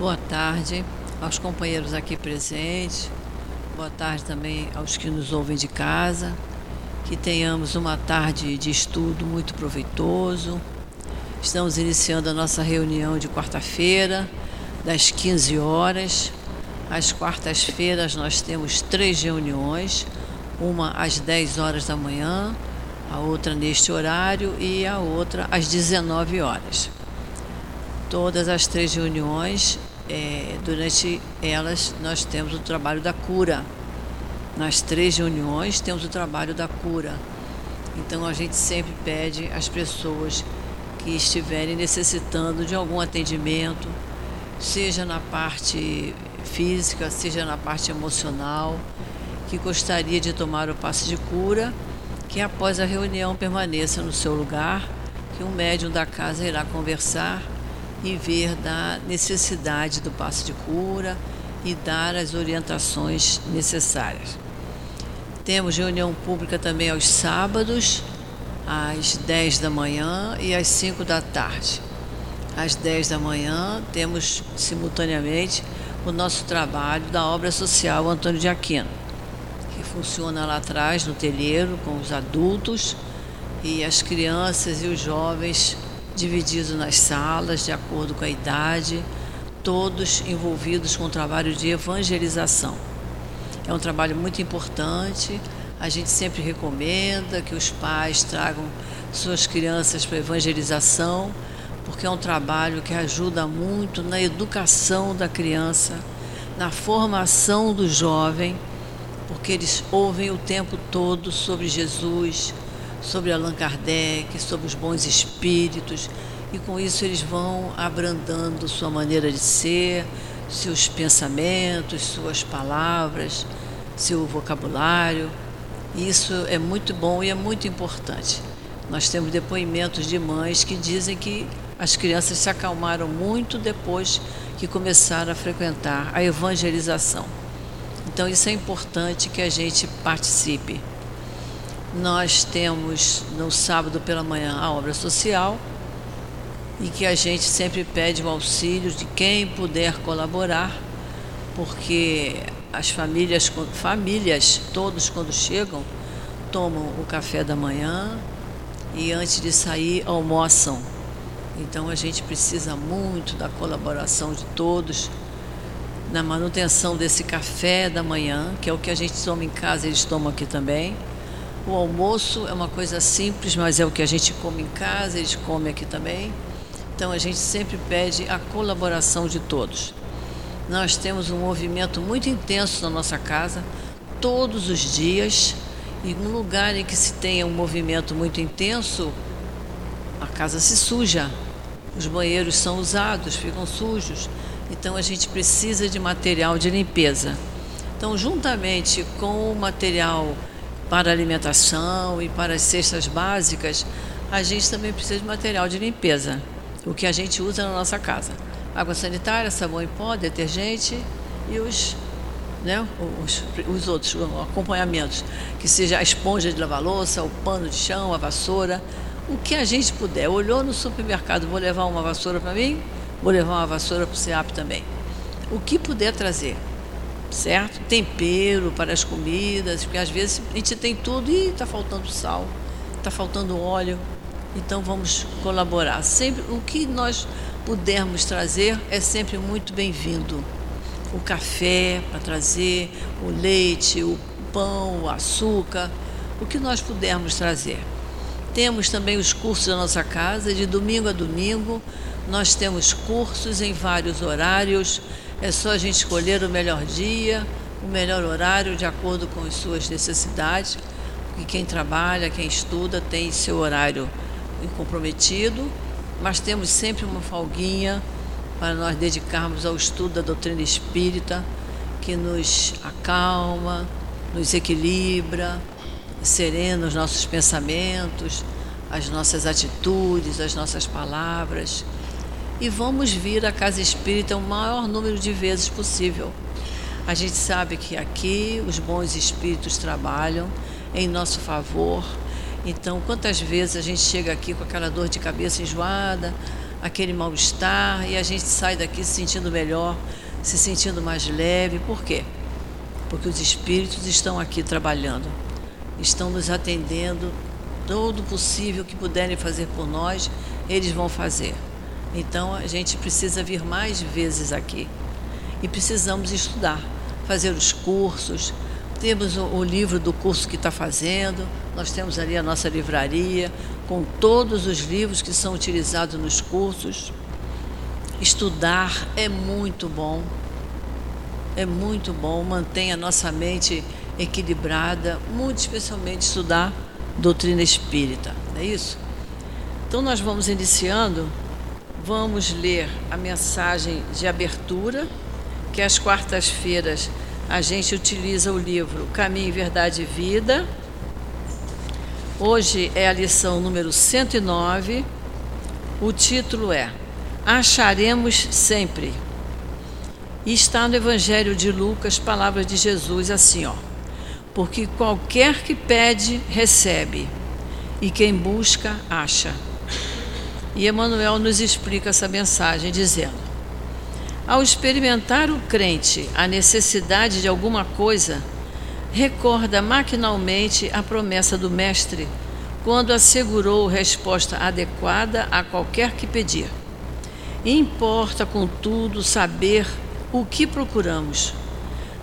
Boa tarde aos companheiros aqui presentes. Boa tarde também aos que nos ouvem de casa. Que tenhamos uma tarde de estudo muito proveitoso. Estamos iniciando a nossa reunião de quarta-feira, das 15 horas. Às quartas-feiras nós temos três reuniões, uma às 10 horas da manhã, a outra neste horário e a outra às 19 horas. Todas as três reuniões é, durante elas nós temos o trabalho da cura. Nas três reuniões temos o trabalho da cura. Então a gente sempre pede às pessoas que estiverem necessitando de algum atendimento, seja na parte física, seja na parte emocional, que gostaria de tomar o passe de cura, que após a reunião permaneça no seu lugar, que um médium da casa irá conversar e ver da necessidade do passo de cura e dar as orientações necessárias. Temos reunião pública também aos sábados, às 10 da manhã e às 5 da tarde. Às 10 da manhã, temos simultaneamente o nosso trabalho da obra social Antônio de Aquino, que funciona lá atrás no telheiro com os adultos e as crianças e os jovens divididos nas salas, de acordo com a idade, todos envolvidos com o trabalho de evangelização. É um trabalho muito importante. A gente sempre recomenda que os pais tragam suas crianças para evangelização, porque é um trabalho que ajuda muito na educação da criança, na formação do jovem, porque eles ouvem o tempo todo sobre Jesus, sobre Allan Kardec, sobre os bons espíritos, e com isso eles vão abrandando sua maneira de ser, seus pensamentos, suas palavras, seu vocabulário. Isso é muito bom e é muito importante. Nós temos depoimentos de mães que dizem que as crianças se acalmaram muito depois que começaram a frequentar a evangelização. Então, isso é importante que a gente participe. Nós temos no sábado pela manhã a obra social e que a gente sempre pede o auxílio de quem puder colaborar, porque as famílias, famílias todos quando chegam tomam o café da manhã e antes de sair almoçam. Então a gente precisa muito da colaboração de todos na manutenção desse café da manhã, que é o que a gente toma em casa, eles tomam aqui também o almoço é uma coisa simples, mas é o que a gente come em casa, eles comem aqui também. Então a gente sempre pede a colaboração de todos. Nós temos um movimento muito intenso na nossa casa, todos os dias, e um lugar em que se tenha um movimento muito intenso, a casa se suja, os banheiros são usados, ficam sujos. Então a gente precisa de material de limpeza. Então, juntamente com o material para alimentação e para as cestas básicas, a gente também precisa de material de limpeza, o que a gente usa na nossa casa. Água sanitária, sabão em pó, detergente e os, né, os, os outros acompanhamentos, que seja a esponja de lavar louça, o pano de chão, a vassoura, o que a gente puder. Olhou no supermercado, vou levar uma vassoura para mim, vou levar uma vassoura para o SEAP também. O que puder trazer certo? Tempero para as comidas, porque às vezes a gente tem tudo e está faltando sal, está faltando óleo. Então vamos colaborar. Sempre o que nós pudermos trazer é sempre muito bem-vindo. O café para trazer, o leite, o pão, o açúcar, o que nós pudermos trazer. Temos também os cursos da nossa casa, de domingo a domingo. Nós temos cursos em vários horários é só a gente escolher o melhor dia, o melhor horário de acordo com as suas necessidades, porque quem trabalha, quem estuda tem seu horário comprometido, mas temos sempre uma folguinha para nós dedicarmos ao estudo da doutrina espírita, que nos acalma, nos equilibra, serena os nossos pensamentos, as nossas atitudes, as nossas palavras e vamos vir à casa espírita o maior número de vezes possível. A gente sabe que aqui os bons espíritos trabalham em nosso favor. Então, quantas vezes a gente chega aqui com aquela dor de cabeça enjoada, aquele mal-estar e a gente sai daqui se sentindo melhor, se sentindo mais leve. Por quê? Porque os espíritos estão aqui trabalhando, estão nos atendendo, todo possível que puderem fazer por nós, eles vão fazer. Então a gente precisa vir mais vezes aqui e precisamos estudar, fazer os cursos. Temos o, livro do curso que está fazendo, nós temos ali a nossa livraria com todos os livros que são utilizados nos cursos. Estudar é muito bom, é muito bom, mantém a nossa mente equilibrada, muito especialmente estudar doutrina espírita, é isso? Então nós vamos iniciando, vamos ler a mensagem de abertura, que às quartas-feiras a gente utiliza o livro Caminho, Verdade e Vida. Hoje é a lição número 109. O título é Acharemos sempre. E está no Evangelho de Lucas, palavras de Jesus assim, ó. Porque qualquer que pede, recebe, e quem busca, acha. E Emmanuel nos explica essa mensagem dizendo: Ao experimentar o crente a necessidade de alguma coisa, recorda maquinalmente a promessa do Mestre quando assegurou resposta adequada a qualquer que pedir. Importa, contudo, saber o que procuramos.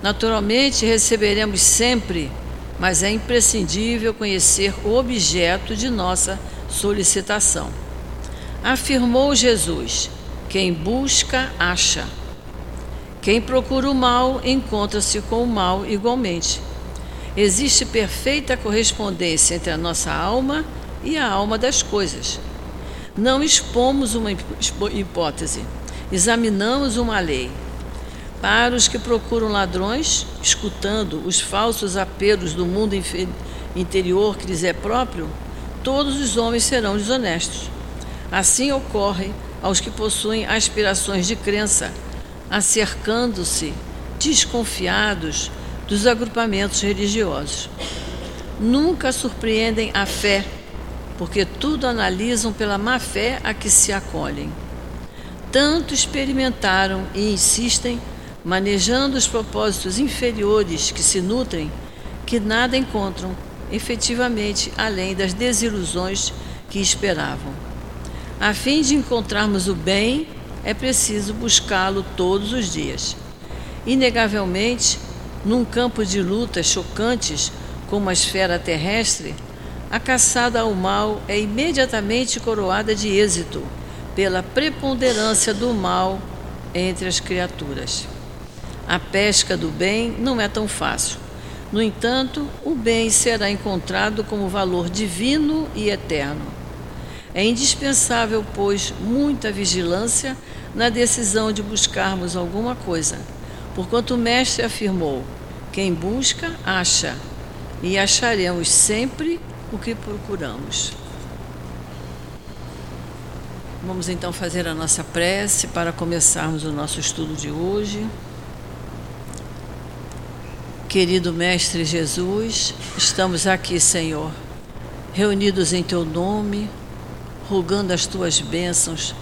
Naturalmente, receberemos sempre, mas é imprescindível conhecer o objeto de nossa solicitação. Afirmou Jesus: quem busca, acha. Quem procura o mal, encontra-se com o mal igualmente. Existe perfeita correspondência entre a nossa alma e a alma das coisas. Não expomos uma hipótese, examinamos uma lei para os que procuram ladrões, escutando os falsos apelos do mundo interior que lhes é próprio, todos os homens serão desonestos. Assim ocorre aos que possuem aspirações de crença, acercando-se desconfiados dos agrupamentos religiosos. Nunca surpreendem a fé, porque tudo analisam pela má fé a que se acolhem. Tanto experimentaram e insistem manejando os propósitos inferiores que se nutrem, que nada encontram efetivamente além das desilusões que esperavam. A fim de encontrarmos o bem, é preciso buscá-lo todos os dias. Inegavelmente, num campo de lutas chocantes como a esfera terrestre, a caçada ao mal é imediatamente coroada de êxito pela preponderância do mal entre as criaturas. A pesca do bem não é tão fácil. No entanto, o bem será encontrado como valor divino e eterno. É indispensável, pois, muita vigilância na decisão de buscarmos alguma coisa, porquanto o Mestre afirmou: quem busca, acha, e acharemos sempre o que procuramos. Vamos então fazer a nossa prece para começarmos o nosso estudo de hoje. Querido Mestre Jesus, estamos aqui, Senhor, reunidos em Teu nome, rogando as Tuas bênçãos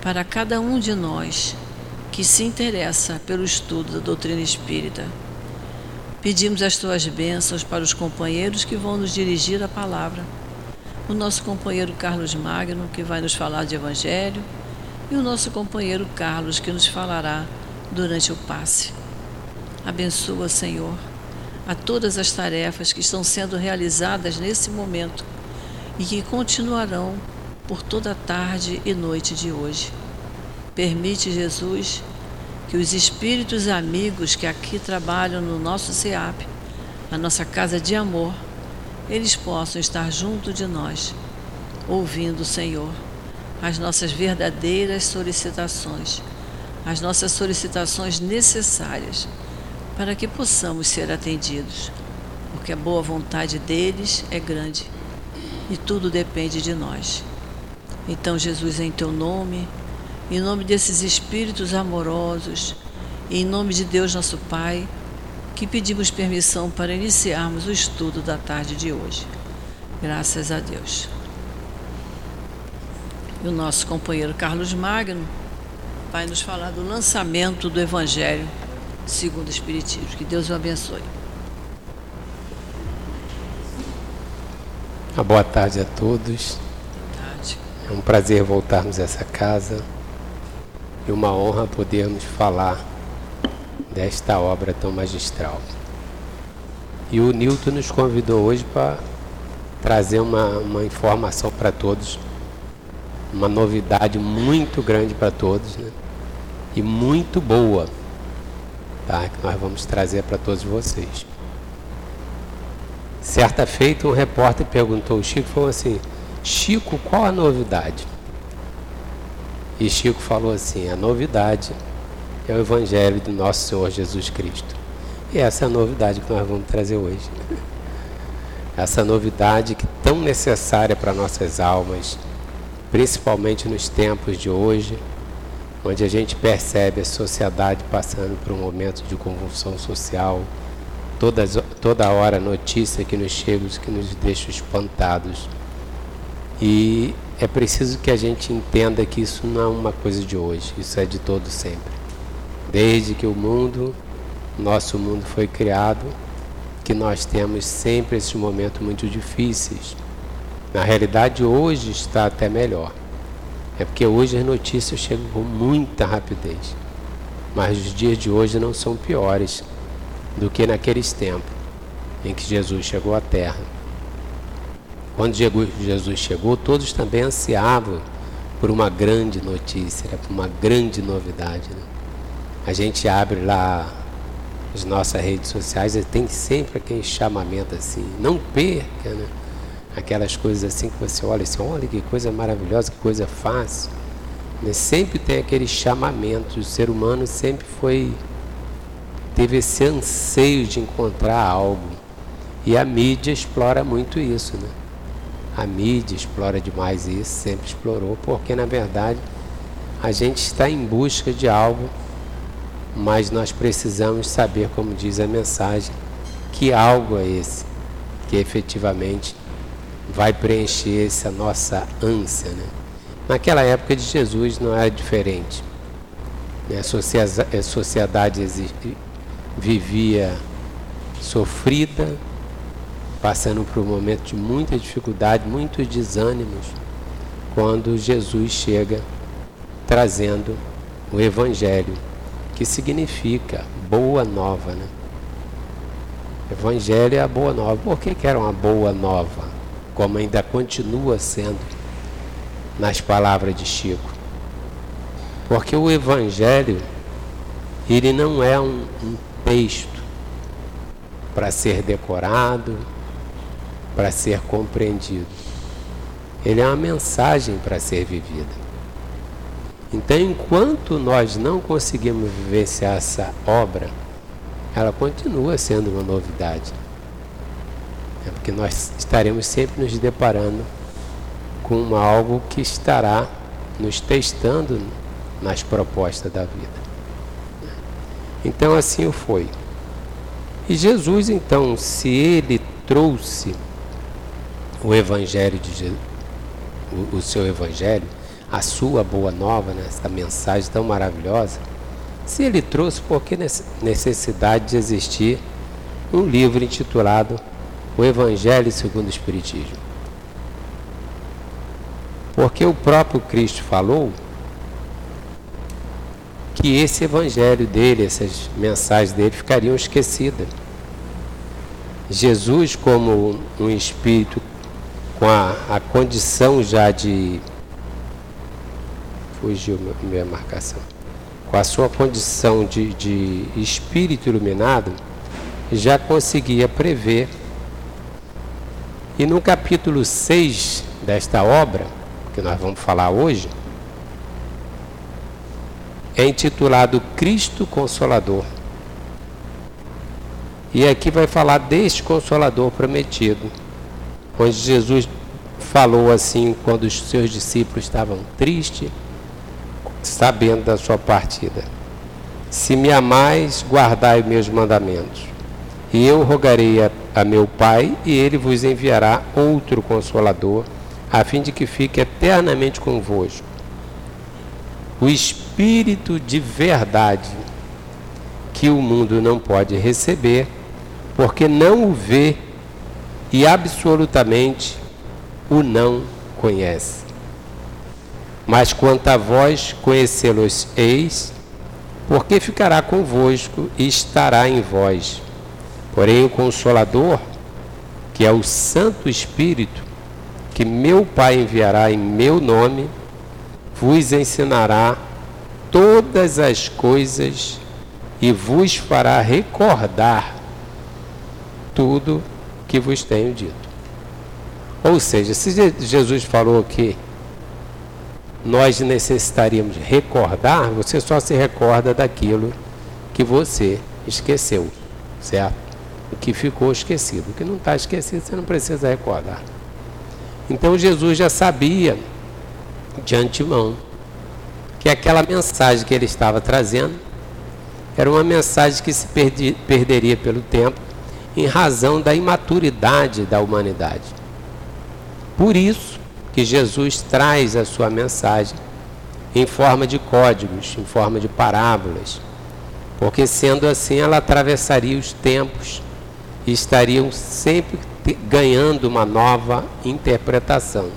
para cada um de nós que se interessa pelo estudo da doutrina espírita. Pedimos as Tuas bênçãos para os companheiros que vão nos dirigir a palavra. O nosso companheiro Carlos Magno, que vai nos falar de Evangelho, e o nosso companheiro Carlos, que nos falará durante o passe. Abençoa, Senhor, a todas as tarefas que estão sendo realizadas nesse momento e que continuarão por toda a tarde e noite de hoje. Permite, Jesus, que os espíritos amigos que aqui trabalham no nosso SEAP, a nossa casa de amor, eles possam estar junto de nós, ouvindo, Senhor, as nossas verdadeiras solicitações, as nossas solicitações necessárias para que possamos ser atendidos, porque a boa vontade deles é grande e tudo depende de nós. Então, Jesus, em teu nome, em nome desses espíritos amorosos, em nome de Deus nosso Pai, que pedimos permissão para iniciarmos o estudo da tarde de hoje. Graças a Deus. E o nosso companheiro Carlos Magno vai nos falar do lançamento do Evangelho segundo o Espiritismo. Que Deus o abençoe. Uma boa tarde a todos. É um prazer voltarmos a essa casa e uma honra podermos falar desta obra tão magistral. E o Newton nos convidou hoje para trazer uma, uma informação para todos, uma novidade muito grande para todos né? e muito boa, tá? que nós vamos trazer para todos vocês. Certa feita, um repórter perguntou ao Chico, falou assim, Chico, qual a novidade? E Chico falou assim, a novidade é o Evangelho do nosso Senhor Jesus Cristo. E essa é a novidade que nós vamos trazer hoje. Essa novidade que é tão necessária para nossas almas, principalmente nos tempos de hoje, onde a gente percebe a sociedade passando por um momento de convulsão social, todas, toda hora notícia que nos chega, que nos deixa espantados. E é preciso que a gente entenda que isso não é uma coisa de hoje, isso é de todo sempre. Desde que o mundo, nosso mundo foi criado, que nós temos sempre esses momentos muito difíceis. Na realidade, hoje está até melhor. É porque hoje as notícias chegam com muita rapidez. Mas os dias de hoje não são piores do que naqueles tempos em que Jesus chegou à Terra. Quando Jesus chegou, todos também ansiavam por uma grande notícia, por uma grande novidade. Né? A gente abre lá as nossas redes sociais e tem sempre aquele chamamento assim, não perca, né? Aquelas coisas assim que você olha assim, olha que coisa maravilhosa, que coisa fácil. Mas sempre tem aquele chamamento, o ser humano sempre foi teve esse anseio de encontrar algo. E a mídia explora muito isso, né? A mídia explora demais isso, sempre explorou, porque na verdade a gente está em busca de algo mas nós precisamos saber, como diz a mensagem, que algo é esse que efetivamente vai preencher essa nossa ânsia. Né? Naquela época de Jesus não era diferente. Né? A sociedade vivia sofrida, passando por um momento de muita dificuldade, muitos desânimos, quando Jesus chega trazendo o Evangelho que significa boa nova. Né? Evangelho é a boa nova. Por que, que era uma boa nova? Como ainda continua sendo nas palavras de Chico. Porque o Evangelho, ele não é um, um texto para ser decorado, para ser compreendido. Ele é uma mensagem para ser vivida. Então, enquanto nós não conseguimos vivenciar essa obra, ela continua sendo uma novidade. É porque nós estaremos sempre nos deparando com algo que estará nos testando nas propostas da vida. Então assim foi. E Jesus, então, se ele trouxe o evangelho de Jesus, o, o seu evangelho, a sua boa nova, né, essa mensagem tão maravilhosa, se ele trouxe, por que necessidade de existir um livro intitulado O Evangelho segundo o Espiritismo? Porque o próprio Cristo falou que esse evangelho dele, essas mensagens dele ficariam esquecidas. Jesus, como um espírito com a, a condição já de fugiu minha marcação. Com a sua condição de, de espírito iluminado, já conseguia prever. E no capítulo 6 desta obra, que nós vamos falar hoje, é intitulado Cristo Consolador. E aqui vai falar deste Consolador prometido, onde Jesus falou assim quando os seus discípulos estavam tristes sabendo da sua partida. Se me amais, guardai meus mandamentos. E eu rogarei a, a meu Pai, e ele vos enviará outro consolador a fim de que fique eternamente convosco. O Espírito de verdade, que o mundo não pode receber, porque não o vê e absolutamente o não conhece. Mas quanto a vós, conhecê-los eis, porque ficará convosco e estará em vós. Porém, o Consolador, que é o Santo Espírito, que meu Pai enviará em meu nome, vos ensinará todas as coisas e vos fará recordar tudo que vos tenho dito. Ou seja, se Jesus falou que nós necessitaríamos recordar, você só se recorda daquilo que você esqueceu, certo? O que ficou esquecido. O que não está esquecido, você não precisa recordar. Então Jesus já sabia de antemão que aquela mensagem que ele estava trazendo era uma mensagem que se perdi, perderia pelo tempo em razão da imaturidade da humanidade. Por isso que Jesus traz a sua mensagem em forma de códigos, em forma de parábolas, porque sendo assim ela atravessaria os tempos e estariam sempre ganhando uma nova interpretação,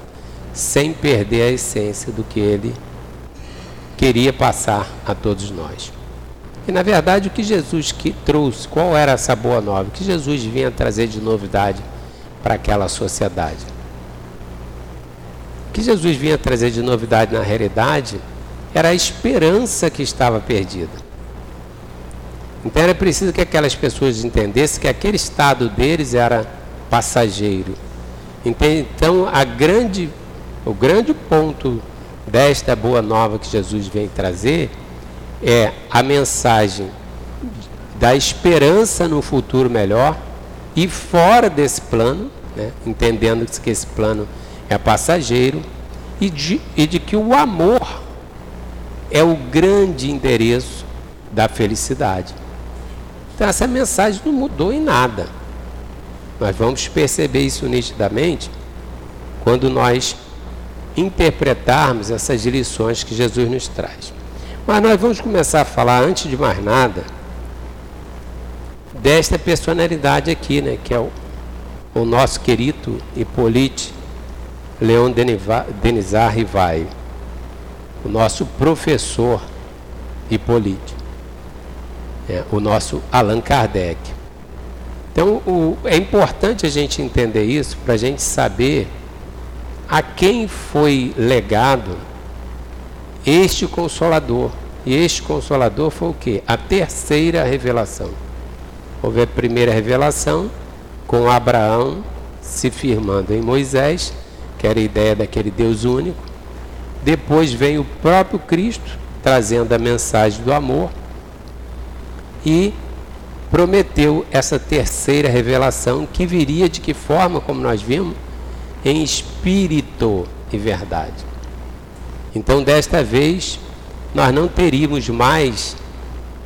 sem perder a essência do que ele queria passar a todos nós. E na verdade o que Jesus que trouxe, qual era essa boa nova? O que Jesus vinha trazer de novidade para aquela sociedade? O que Jesus vinha trazer de novidade na realidade era a esperança que estava perdida. Então era preciso que aquelas pessoas entendessem que aquele estado deles era passageiro. Então, a grande, o grande ponto desta boa nova que Jesus vem trazer é a mensagem da esperança no futuro melhor e fora desse plano, né, entendendo que esse plano é passageiro, e de, e de que o amor é o grande endereço da felicidade. Então, essa mensagem não mudou em nada. Nós vamos perceber isso nitidamente quando nós interpretarmos essas lições que Jesus nos traz. Mas nós vamos começar a falar, antes de mais nada, desta personalidade aqui, né, que é o, o nosso querido Hippolyte Leon Denizar Rivai, o nosso professor Hippolyte, é, o nosso Allan Kardec. Então, o, é importante a gente entender isso para a gente saber a quem foi legado este consolador. E este consolador foi o que? A terceira revelação. Houve a primeira revelação com Abraão se firmando em Moisés, que era a ideia daquele Deus único. Depois vem o próprio Cristo trazendo a mensagem do amor e prometeu essa terceira revelação que viria de que forma, como nós vimos, em espírito e verdade. Então, desta vez, nós não teríamos mais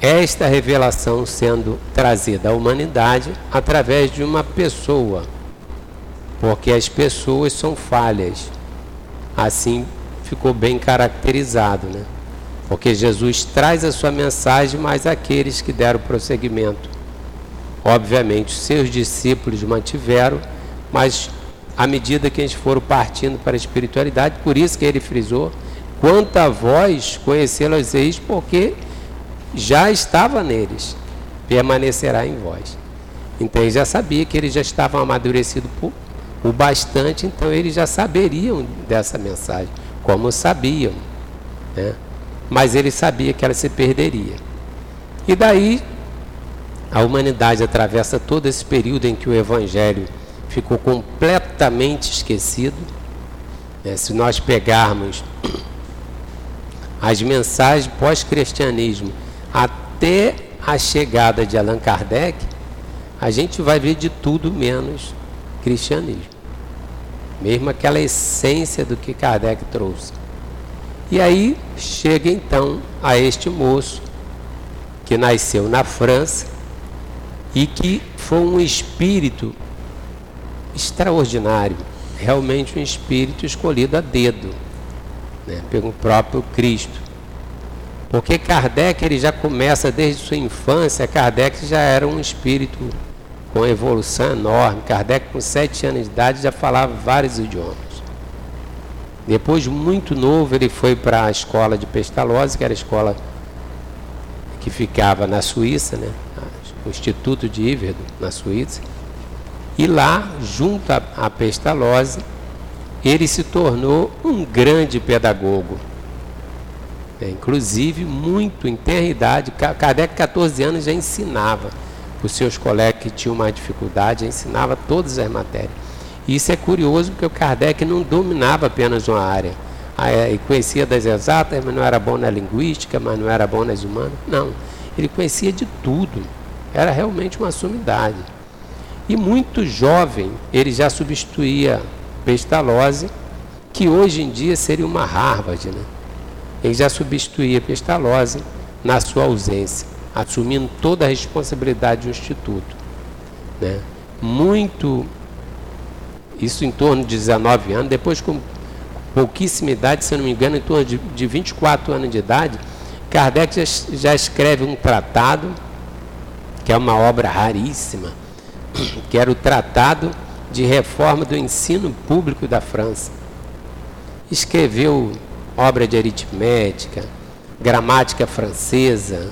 esta revelação sendo trazida à humanidade através de uma pessoa, porque as pessoas são falhas. Assim ficou bem caracterizado, né? Porque Jesus traz a sua mensagem, mas aqueles que deram prosseguimento Obviamente, seus discípulos mantiveram, mas à medida que eles foram partindo para a espiritualidade, por isso que ele frisou, quanto a vós conhecê-los eis, porque já estava neles, permanecerá em vós. Então ele já sabia que eles já estavam amadurecidos o bastante, então eles já saberiam dessa mensagem, como sabiam. Né? Mas ele sabia que ela se perderia. E daí a humanidade atravessa todo esse período em que o Evangelho ficou completamente esquecido. É, se nós pegarmos as mensagens pós-cristianismo até a chegada de Allan Kardec, a gente vai ver de tudo menos cristianismo. Mesmo aquela essência do que Kardec trouxe. E aí chega então a este moço que nasceu na França e que foi um espírito extraordinário, realmente um espírito escolhido a dedo, né, pelo próprio Cristo. Porque Kardec ele já começa desde sua infância, Kardec já era um espírito com evolução enorme. Kardec com sete anos de idade já falava vários idiomas. Depois, muito novo, ele foi para a escola de Pestalozzi, que era a escola que ficava na Suíça, né? o Instituto de Iverdo, na Suíça. E lá, junto a, a Pestalozzi, ele se tornou um grande pedagogo. É, inclusive, muito em terra idade, Kardec, 14 anos, já ensinava os seus colegas que tinham mais dificuldade, ensinava todas as matérias. E isso é curioso porque o Kardec não dominava apenas uma área. Ah, é, ele conhecia das exatas, mas não era bom na linguística, mas não era bom nas humanas. Não. Ele conhecia de tudo. Era realmente uma sumidade. E muito jovem, ele já substituía Pestalozzi, que hoje em dia seria uma Harvard. Né? Ele já substituía Pestalozzi na sua ausência, assumindo toda a responsabilidade do Instituto. Né? Muito, isso em torno de 19 anos, depois com pouquíssima idade, se não me engano, em torno de, de 24 anos de idade, Kardec já, já escreve um tratado, que é uma obra raríssima, que era o Tratado de Reforma do Ensino Público da França. Escreveu obra de aritmética, gramática francesa,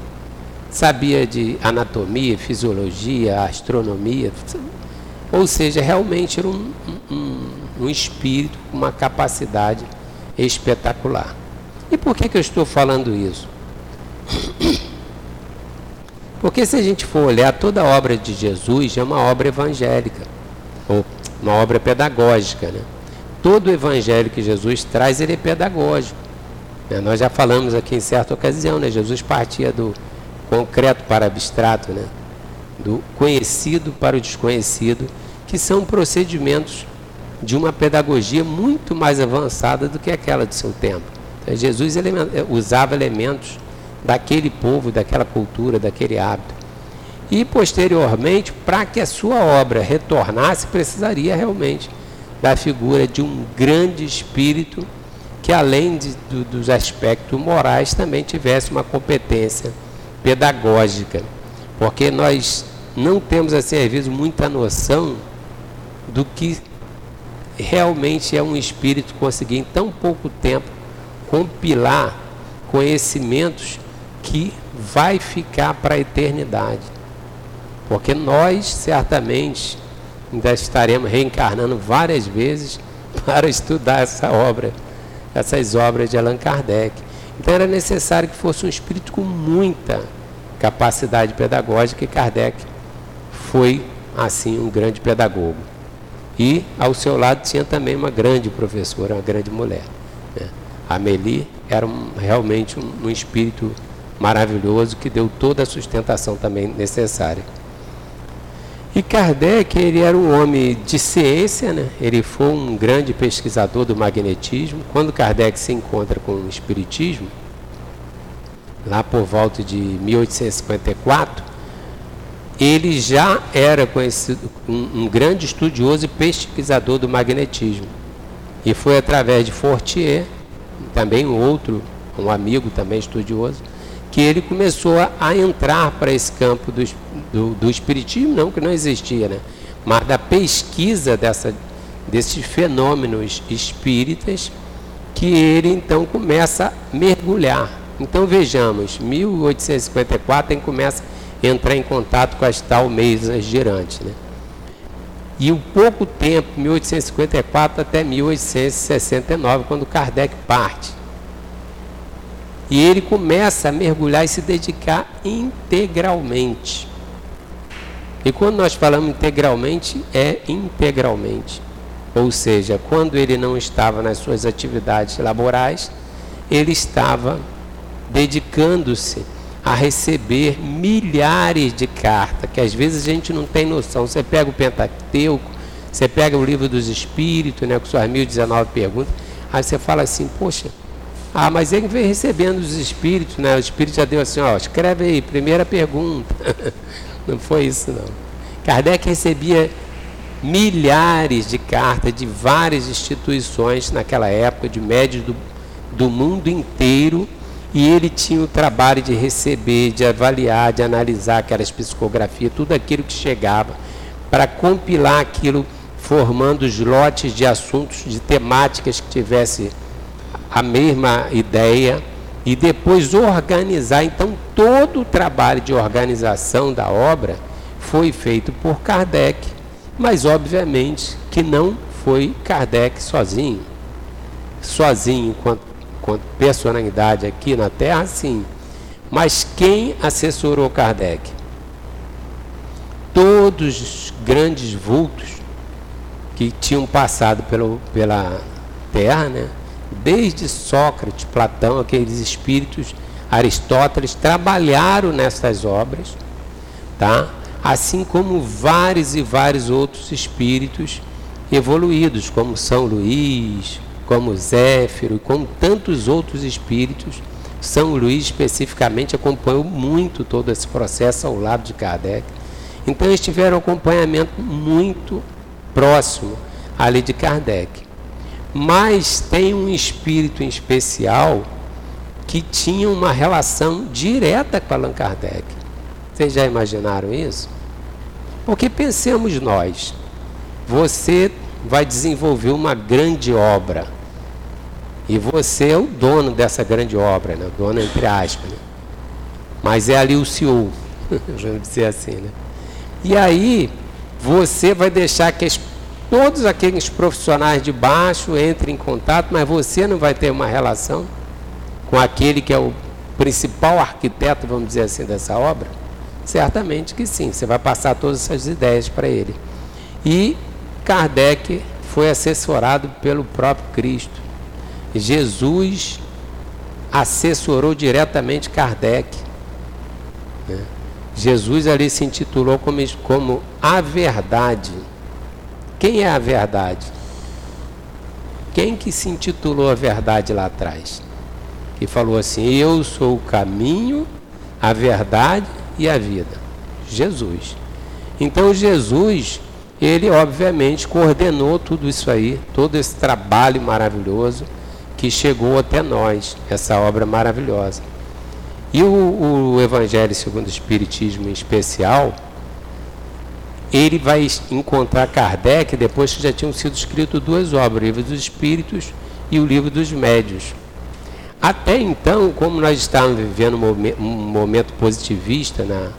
sabia de anatomia, fisiologia, astronomia, ou seja, realmente era um, um, um espírito com uma capacidade espetacular. E por que, que eu estou falando isso? Porque se a gente for olhar toda a obra de Jesus é uma obra evangélica, ou uma obra pedagógica. Né? Todo o evangelho que Jesus traz, ele é pedagógico. Né? Nós já falamos aqui em certa ocasião, né? Jesus partia do concreto para abstrato, né? do conhecido para o desconhecido, que são procedimentos de uma pedagogia muito mais avançada do que aquela do seu tempo. Então, Jesus usava elementos daquele povo, daquela cultura, daquele hábito. E posteriormente, para que a sua obra retornasse, precisaria realmente da figura de um grande espírito que, além de, do, dos aspectos morais, também tivesse uma competência pedagógica. Porque nós não temos, assim, às vezes, muita noção do que realmente é um espírito conseguir, em tão pouco tempo, compilar conhecimentos que vai ficar para a eternidade. Porque nós, certamente, ainda estaremos reencarnando várias vezes para estudar essa obra, essas obras de Allan Kardec. Então era necessário que fosse um espírito com muita capacidade pedagógica e Kardec foi, assim, um grande pedagogo. E ao seu lado tinha também uma grande professora, uma grande mulher. Né? Amélie era um, realmente um, um espírito maravilhoso que deu toda a sustentação também necessária. E Kardec, ele era um homem de ciência, né? ele foi um grande pesquisador do magnetismo. Quando Kardec se encontra com o Espiritismo, lá por volta de 1854, ele já era conhecido, um, um grande estudioso e pesquisador do magnetismo. E foi através de Fortier, também um outro, um amigo também estudioso, que ele começou a, entrar para esse campo do, do, do, espiritismo, não que não existia, né? mas da pesquisa dessa, desses fenômenos espíritas, que ele então começa a mergulhar. Então vejamos, 1854 ele começa a entrar em contato com as tal mesas girantes. Né? E um pouco tempo, 1854 até 1869, quando Kardec parte. E ele começa a mergulhar e se dedicar integralmente. E quando nós falamos integralmente, é integralmente. Ou seja, quando ele não estava nas suas atividades laborais, ele estava dedicando-se a receber milhares de cartas, que às vezes a gente não tem noção. Você pega o Pentateuco, você pega o livro dos Espíritos, né, com suas 1019 perguntas, aí você fala assim, poxa, ah, mas ele vem recebendo os espíritos, né? O espírito já deu assim, ó, escreve aí, primeira pergunta. não foi isso não. Kardec recebia milhares de cartas de várias instituições naquela época, de médios do, do mundo inteiro, e ele tinha o trabalho de receber, de avaliar, de analisar aquelas psicografias, tudo aquilo que chegava, para compilar aquilo, formando os lotes de assuntos, de temáticas que tivesse a mesma ideia, e depois organizar. Então, todo o trabalho de organização da obra foi feito por Kardec, mas obviamente que não foi Kardec sozinho. Sozinho, enquanto personalidade aqui na Terra, sim. Mas quem assessorou Kardec? Todos os grandes vultos que tinham passado pelo, pela Terra, né? Desde Sócrates, Platão, aqueles espíritos, Aristóteles, trabalharam nessas obras, tá? assim como vários e vários outros espíritos evoluídos, como São Luís, como Zéfiro, como tantos outros espíritos. São Luís especificamente acompanhou muito todo esse processo ao lado de Kardec. Então eles tiveram um acompanhamento muito próximo ali de Kardec. Mas tem um espírito em especial que tinha uma relação direta com Allan Kardec. Vocês já imaginaram isso? Porque pensemos nós, você vai desenvolver uma grande obra e você é o dono dessa grande obra, né? dono entre aspas, né? mas é ali o CEO, vamos dizer assim. Né? E aí você vai deixar que as todos aqueles profissionais de baixo entrem em contato, mas você não vai ter uma relação com aquele que é o principal arquiteto, vamos dizer assim, dessa obra? Certamente que sim, você vai passar todas essas ideias para ele. E Kardec foi assessorado pelo próprio Cristo. Jesus assessorou diretamente Kardec. Né? Jesus ali se intitulou como, como a verdade. Quem é a verdade? Quem que se intitulou a verdade lá atrás? Que falou assim: Eu sou o caminho, a verdade e a vida. Jesus. Então Jesus, ele obviamente coordenou tudo isso aí, todo esse trabalho maravilhoso que chegou até nós, essa obra maravilhosa. E o, o Evangelho segundo o Espiritismo em especial, ele vai encontrar Kardec depois que já tinham sido escritas duas obras, o Livro dos Espíritos e o Livro dos Médios. Até então, como nós estávamos vivendo um momento positivista na,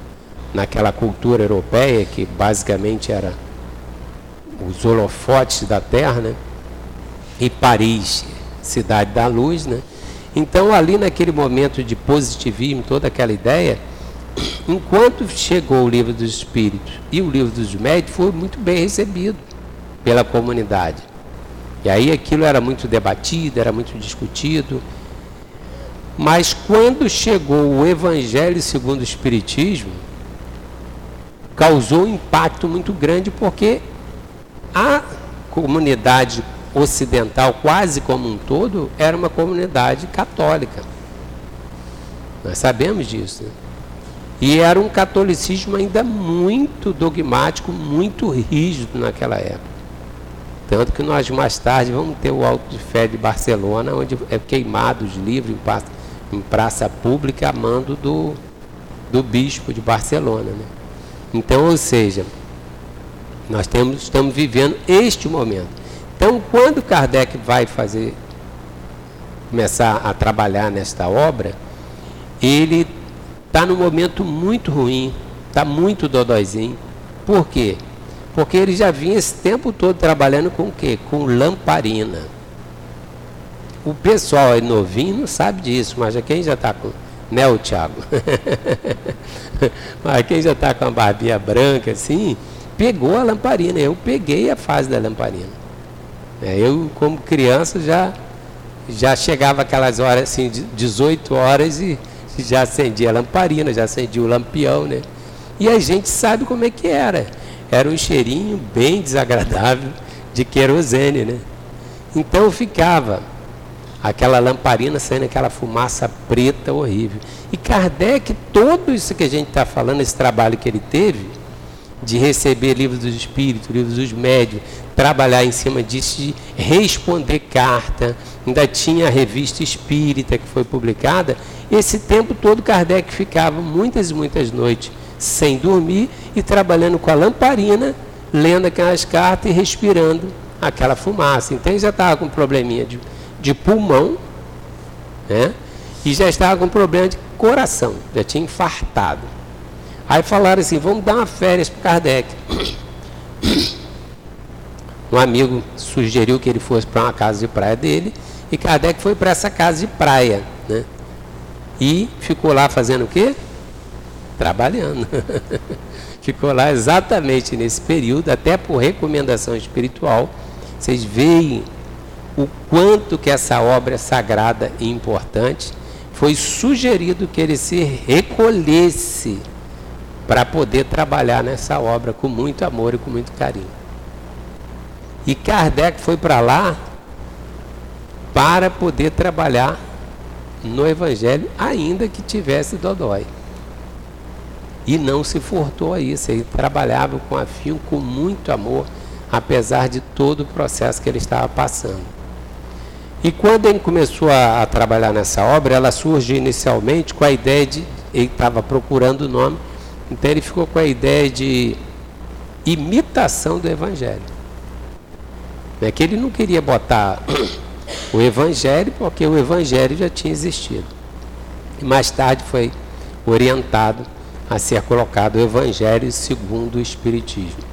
naquela cultura europeia, que basicamente era os holofotes da Terra, né? e Paris, cidade da luz, né? Então, ali naquele momento de positivismo, toda aquela ideia, enquanto chegou o livro dos Espíritos e o livro dos Médios, foi muito bem recebido pela comunidade. E aí aquilo era muito debatido, era muito discutido. Mas quando chegou o Evangelho segundo o Espiritismo, causou um impacto muito grande porque a comunidade ocidental, quase como um todo, era uma comunidade católica. Nós sabemos disso. Né? E era um catolicismo ainda muito dogmático, muito rígido naquela época. Tanto que nós mais tarde vamos ter o Alto de Fé de Barcelona, onde é queimado os livros em praça, em praça pública a mando do, do bispo de Barcelona. Né? Então, ou seja, nós temos, estamos vivendo este momento. Então, quando Kardec vai fazer, começar a trabalhar nesta obra, ele está num momento muito ruim, está muito dodóizinho. Por quê? Porque ele já vinha esse tempo todo trabalhando com o quê? Com lamparina. O pessoal aí novinho não sabe disso, mas quem já está com. Né, o Thiago? mas quem já está com a barbinha branca assim, pegou a lamparina. Eu peguei a fase da lamparina. É, eu, como criança, já, já chegava aquelas horas assim, 18 horas e já acendia a lamparina, já acendia o lampião, né? E a gente sabe como é que era. Era um cheirinho bem desagradável de querosene, né? Então ficava aquela lamparina saindo aquela fumaça preta horrível. E Kardec, todo isso que a gente está falando, esse trabalho que ele teve, de receber livros dos espíritos, livros dos médios, trabalhar em cima disso, de responder carta, ainda tinha a revista espírita que foi publicada. Esse tempo todo Kardec ficava muitas e muitas noites sem dormir e trabalhando com a lamparina, lendo aquelas cartas e respirando aquela fumaça. Então ele já estava com probleminha de, de pulmão, né? E já estava com problema de coração, já tinha infartado. Aí falaram assim, vamos dar uma férias para Kardec. Um amigo sugeriu que ele fosse para uma casa de praia dele e Kardec foi para essa casa de praia, né? E ficou lá fazendo o quê? Trabalhando. ficou lá exatamente nesse período, até por recomendação espiritual. Vocês veem o quanto que essa obra é sagrada e importante. Foi sugerido que ele se recolhesse para poder trabalhar nessa obra com muito amor e com muito carinho. E Kardec foi para lá para poder trabalhar no Evangelho, ainda que tivesse dodói. E não se furtou a isso, ele trabalhava com afio, com muito amor, apesar de todo o processo que ele estava passando. E quando ele começou a, a trabalhar nessa obra, ela surge inicialmente com a ideia de, ele estava procurando o nome, então ele ficou com a ideia de imitação do Evangelho. É que ele não queria botar o Evangelho, porque o Evangelho já tinha existido. E mais tarde foi orientado a ser colocado o Evangelho segundo o Espiritismo.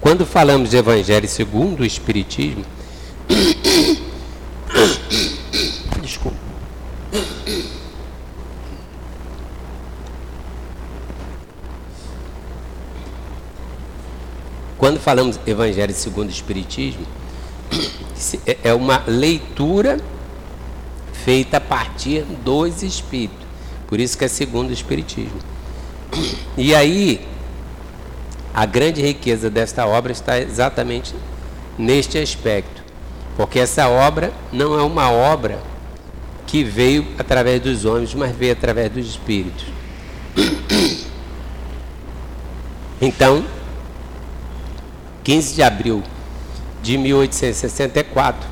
Quando falamos de Evangelho segundo o Espiritismo, Quando falamos Evangelho segundo o Espiritismo, é, é uma leitura feita a partir dos Espíritos. Por isso que é segundo o Espiritismo. E aí, a grande riqueza desta obra está exatamente neste aspecto. Porque essa obra não é uma obra que veio através dos homens, mas veio através dos espíritos. Então, 15 de abril de 1864,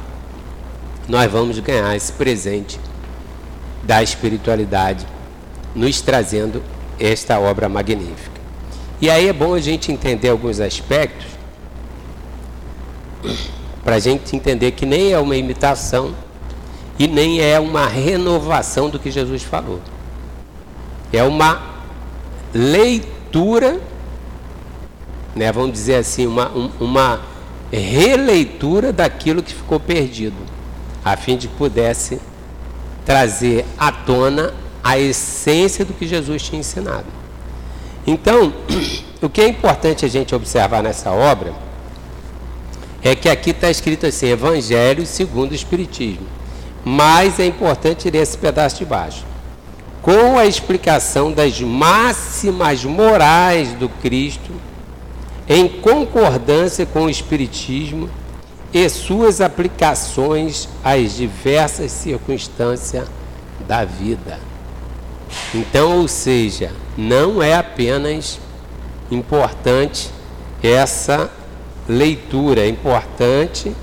nós vamos ganhar esse presente da espiritualidade, nos trazendo esta obra magnífica. E aí é bom a gente entender alguns aspectos para a gente entender que nem é uma imitação e nem é uma renovação do que Jesus falou. É uma leitura, né, vamos dizer assim, uma, um, uma releitura daquilo que ficou perdido, a fim de que pudesse trazer à tona a essência do que Jesus tinha ensinado. Então, o que é importante a gente observar nessa obra é que aqui está escrito assim, Evangelho segundo o Espiritismo. Mas é importante ler esse pedaço de baixo. Com a explicação das máximas morais do Cristo, em concordância com o Espiritismo e suas aplicações às diversas circunstâncias da vida. Então, ou seja, não é apenas importante essa leitura é importante,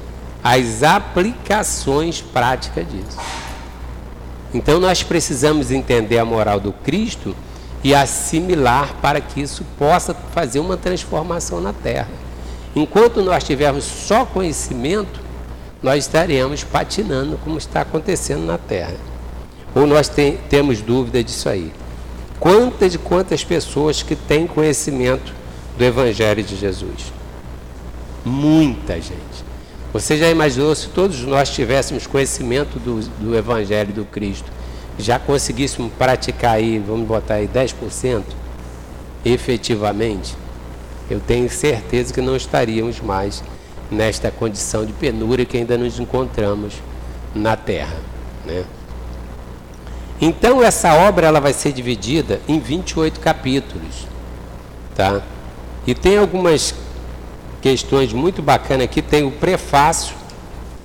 as aplicações práticas disso. Então nós precisamos entender a moral do Cristo e assimilar para que isso possa fazer uma transformação na terra. Enquanto nós tivermos só conhecimento, nós estaremos patinando como está acontecendo na terra. Ou nós tem, temos dúvida disso aí. Quantas e quantas pessoas que têm conhecimento do Evangelho de Jesus? Muita gente. Você já imaginou se todos nós tivéssemos conhecimento do, do Evangelho do Cristo, já conseguíssemos praticar aí, vamos botar aí 10% efetivamente? Eu tenho certeza que não estaríamos mais nesta condição de penúria que ainda nos encontramos na Terra. Né? Então essa obra ela vai ser dividida em 28 capítulos. Tá? E tem algumas questões muito bacanas aqui. Tem o prefácio,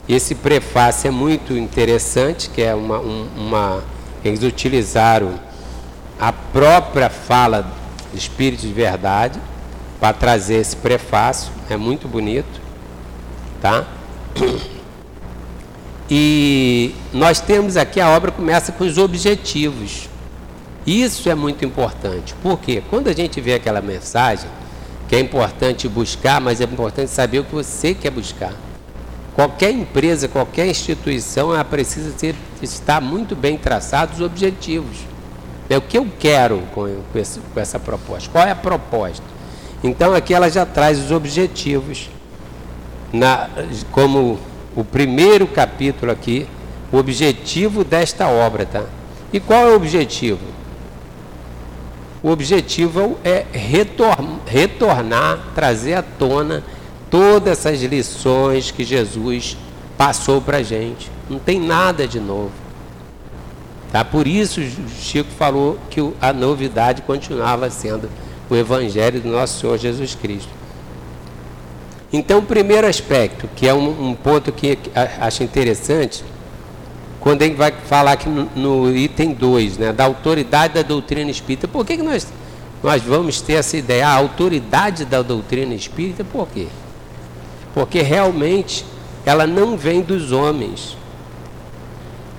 Esse prefácio é muito interessante, que é uma, um, uma eles utilizaram a própria fala Espírito de Verdade para trazer esse prefácio, é muito bonito, tá? E nós temos aqui a obra começa com os objetivos. Isso é muito importante. Porque quando a gente vê aquela mensagem, que é importante buscar, mas é importante saber o que você quer buscar. Qualquer empresa, qualquer instituição, ela precisa ter, estar muito bem traçados os objetivos. É o que eu quero com, com, esse, com essa proposta. Qual é a proposta? Então aqui ela já traz os objetivos na, como o primeiro capítulo aqui, o objetivo desta obra, tá? E qual é o objetivo? O objetivo é retornar, trazer à tona todas essas lições que Jesus passou para a gente. Não tem nada de novo. Tá? Por isso Chico falou que a novidade continuava sendo o Evangelho do nosso Senhor Jesus Cristo. Então, o primeiro aspecto, que é um, um ponto que acho interessante, quando gente vai falar aqui no, no item 2, né, da autoridade da doutrina espírita, por que, que nós, nós vamos ter essa ideia? A autoridade da doutrina espírita, por quê? Porque realmente ela não vem dos homens,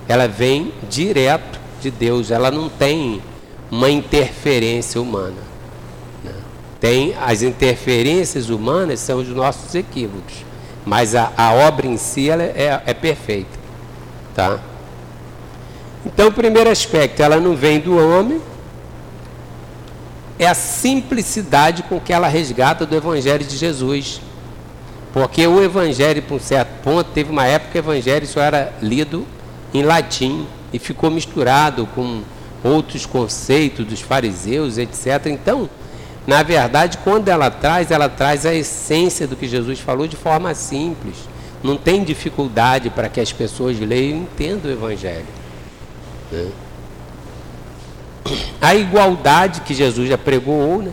ela vem direto de Deus, ela não tem uma interferência humana. Né? Tem as interferências humanas são os nossos equívocos, mas a, a obra em si ela é, é perfeita, tá? Então, o primeiro aspecto, ela não vem do homem, é a simplicidade com que ela resgata do Evangelho de Jesus. Porque o Evangelho, por um certo ponto, teve uma época que o Evangelho só era lido em latim e ficou misturado com outros conceitos dos fariseus, etc. Então, na verdade, quando ela traz, ela traz a essência do que Jesus falou de forma simples. Não tem dificuldade para que as pessoas leiam e entendam o Evangelho. Né? A igualdade que Jesus já pregou, né?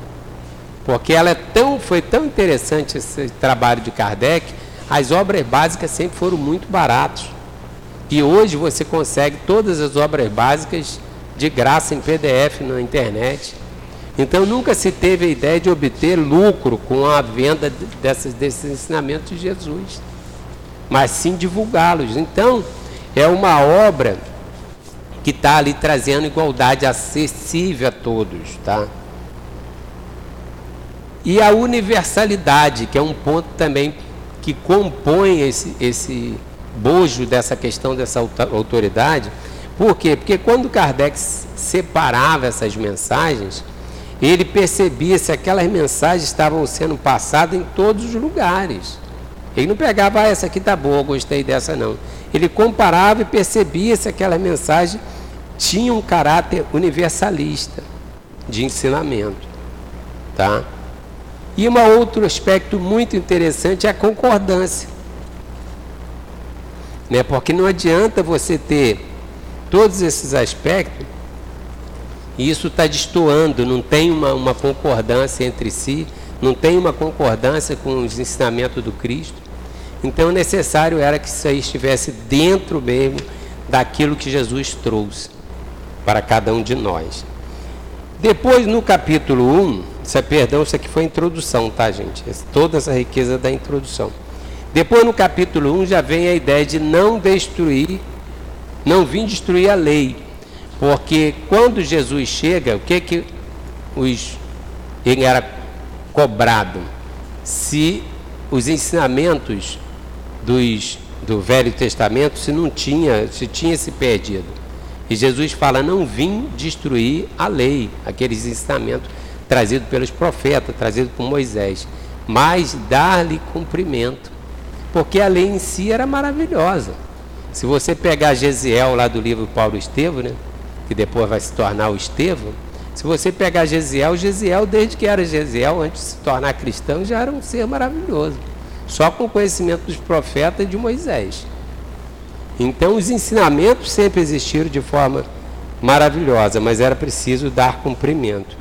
Porque ela é tão, foi tão interessante esse trabalho de Kardec, as obras básicas sempre foram muito baratas. E hoje você consegue todas as obras básicas de graça em PDF na internet. Então nunca se teve a ideia de obter lucro com a venda dessas, desses ensinamentos de Jesus, mas sim divulgá-los. Então é uma obra que está ali trazendo igualdade acessível a todos, tá? E a universalidade, que é um ponto também que compõe esse, esse bojo dessa questão dessa autoridade. Por quê? Porque quando Kardec separava essas mensagens, ele percebia se aquelas mensagens estavam sendo passadas em todos os lugares. Ele não pegava, ah, essa aqui tá boa, gostei dessa não. Ele comparava e percebia se aquela mensagem tinha um caráter universalista de ensinamento, tá? E um outro aspecto muito interessante é a concordância. Né? Porque não adianta você ter todos esses aspectos e isso está destoando, não tem uma, uma concordância entre si, não tem uma concordância com os ensinamentos do Cristo. Então, necessário era que isso aí estivesse dentro mesmo daquilo que Jesus trouxe para cada um de nós. Depois, no capítulo 1, isso é, perdão, isso aqui foi introdução, tá, gente? Toda essa riqueza da introdução. Depois, no capítulo 1, já vem a ideia de não destruir, não vir destruir a lei. Porque quando Jesus chega, o que que os, ele era cobrado? Se os ensinamentos dos, do Velho Testamento se não tinha, se tinha se perdido. E Jesus fala: não vim destruir a lei, aqueles ensinamentos trazidos pelos profetas, trazidos por Moisés, mas dar-lhe cumprimento. Porque a lei em si era maravilhosa. Se você pegar Gesiel lá do livro Paulo Estevo, né, que depois vai se tornar o Estevo, se você pegar Gesiel, Gesiel, desde que era Gesiel, antes de se tornar cristão, já era um ser maravilhoso. Só com o conhecimento dos profetas e de Moisés. Então, os ensinamentos sempre existiram de forma maravilhosa, mas era preciso dar cumprimento.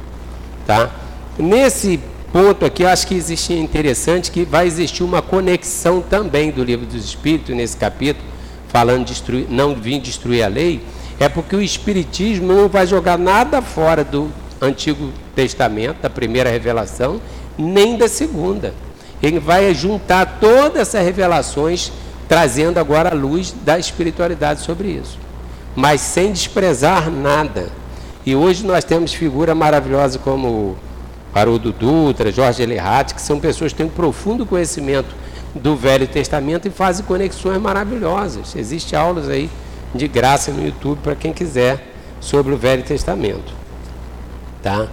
Tá? Nesse ponto aqui, acho que existe interessante que vai existir uma conexão também do livro dos Espíritos nesse capítulo, falando de destruir, não vir destruir a lei, é porque o Espiritismo não vai jogar nada fora do Antigo Testamento, da primeira revelação, nem da segunda. Ele vai juntar todas essas revelações, trazendo agora a luz da espiritualidade sobre isso, mas sem desprezar nada. E hoje nós temos figuras maravilhosas como Haroldo Dutra, Jorge Elirati, que são pessoas que têm um profundo conhecimento do Velho Testamento e fazem conexões maravilhosas. Existem aulas aí de graça no YouTube para quem quiser sobre o Velho Testamento. Tá?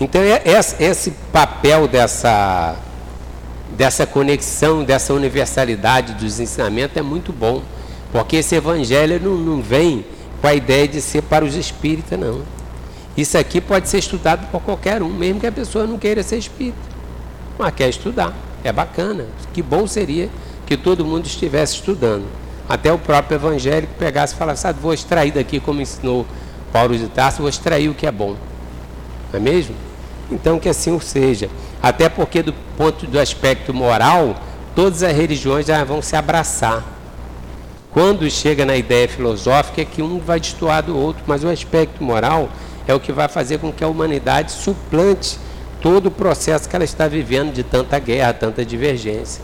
Então é, esse papel dessa, dessa conexão, dessa universalidade dos ensinamentos é muito bom, porque esse evangelho não, não vem com a ideia de ser para os espíritas, não. Isso aqui pode ser estudado por qualquer um, mesmo que a pessoa não queira ser espírita, mas quer estudar. É bacana. Que bom seria que todo mundo estivesse estudando. Até o próprio evangélico pegasse e falasse, ah, vou extrair daqui, como ensinou Paulo de Tarso, vou extrair o que é bom. Não é mesmo? Então que assim o seja. Até porque do ponto do aspecto moral, todas as religiões já vão se abraçar. Quando chega na ideia filosófica é que um vai destoar do outro, mas o aspecto moral é o que vai fazer com que a humanidade suplante todo o processo que ela está vivendo de tanta guerra, tanta divergência.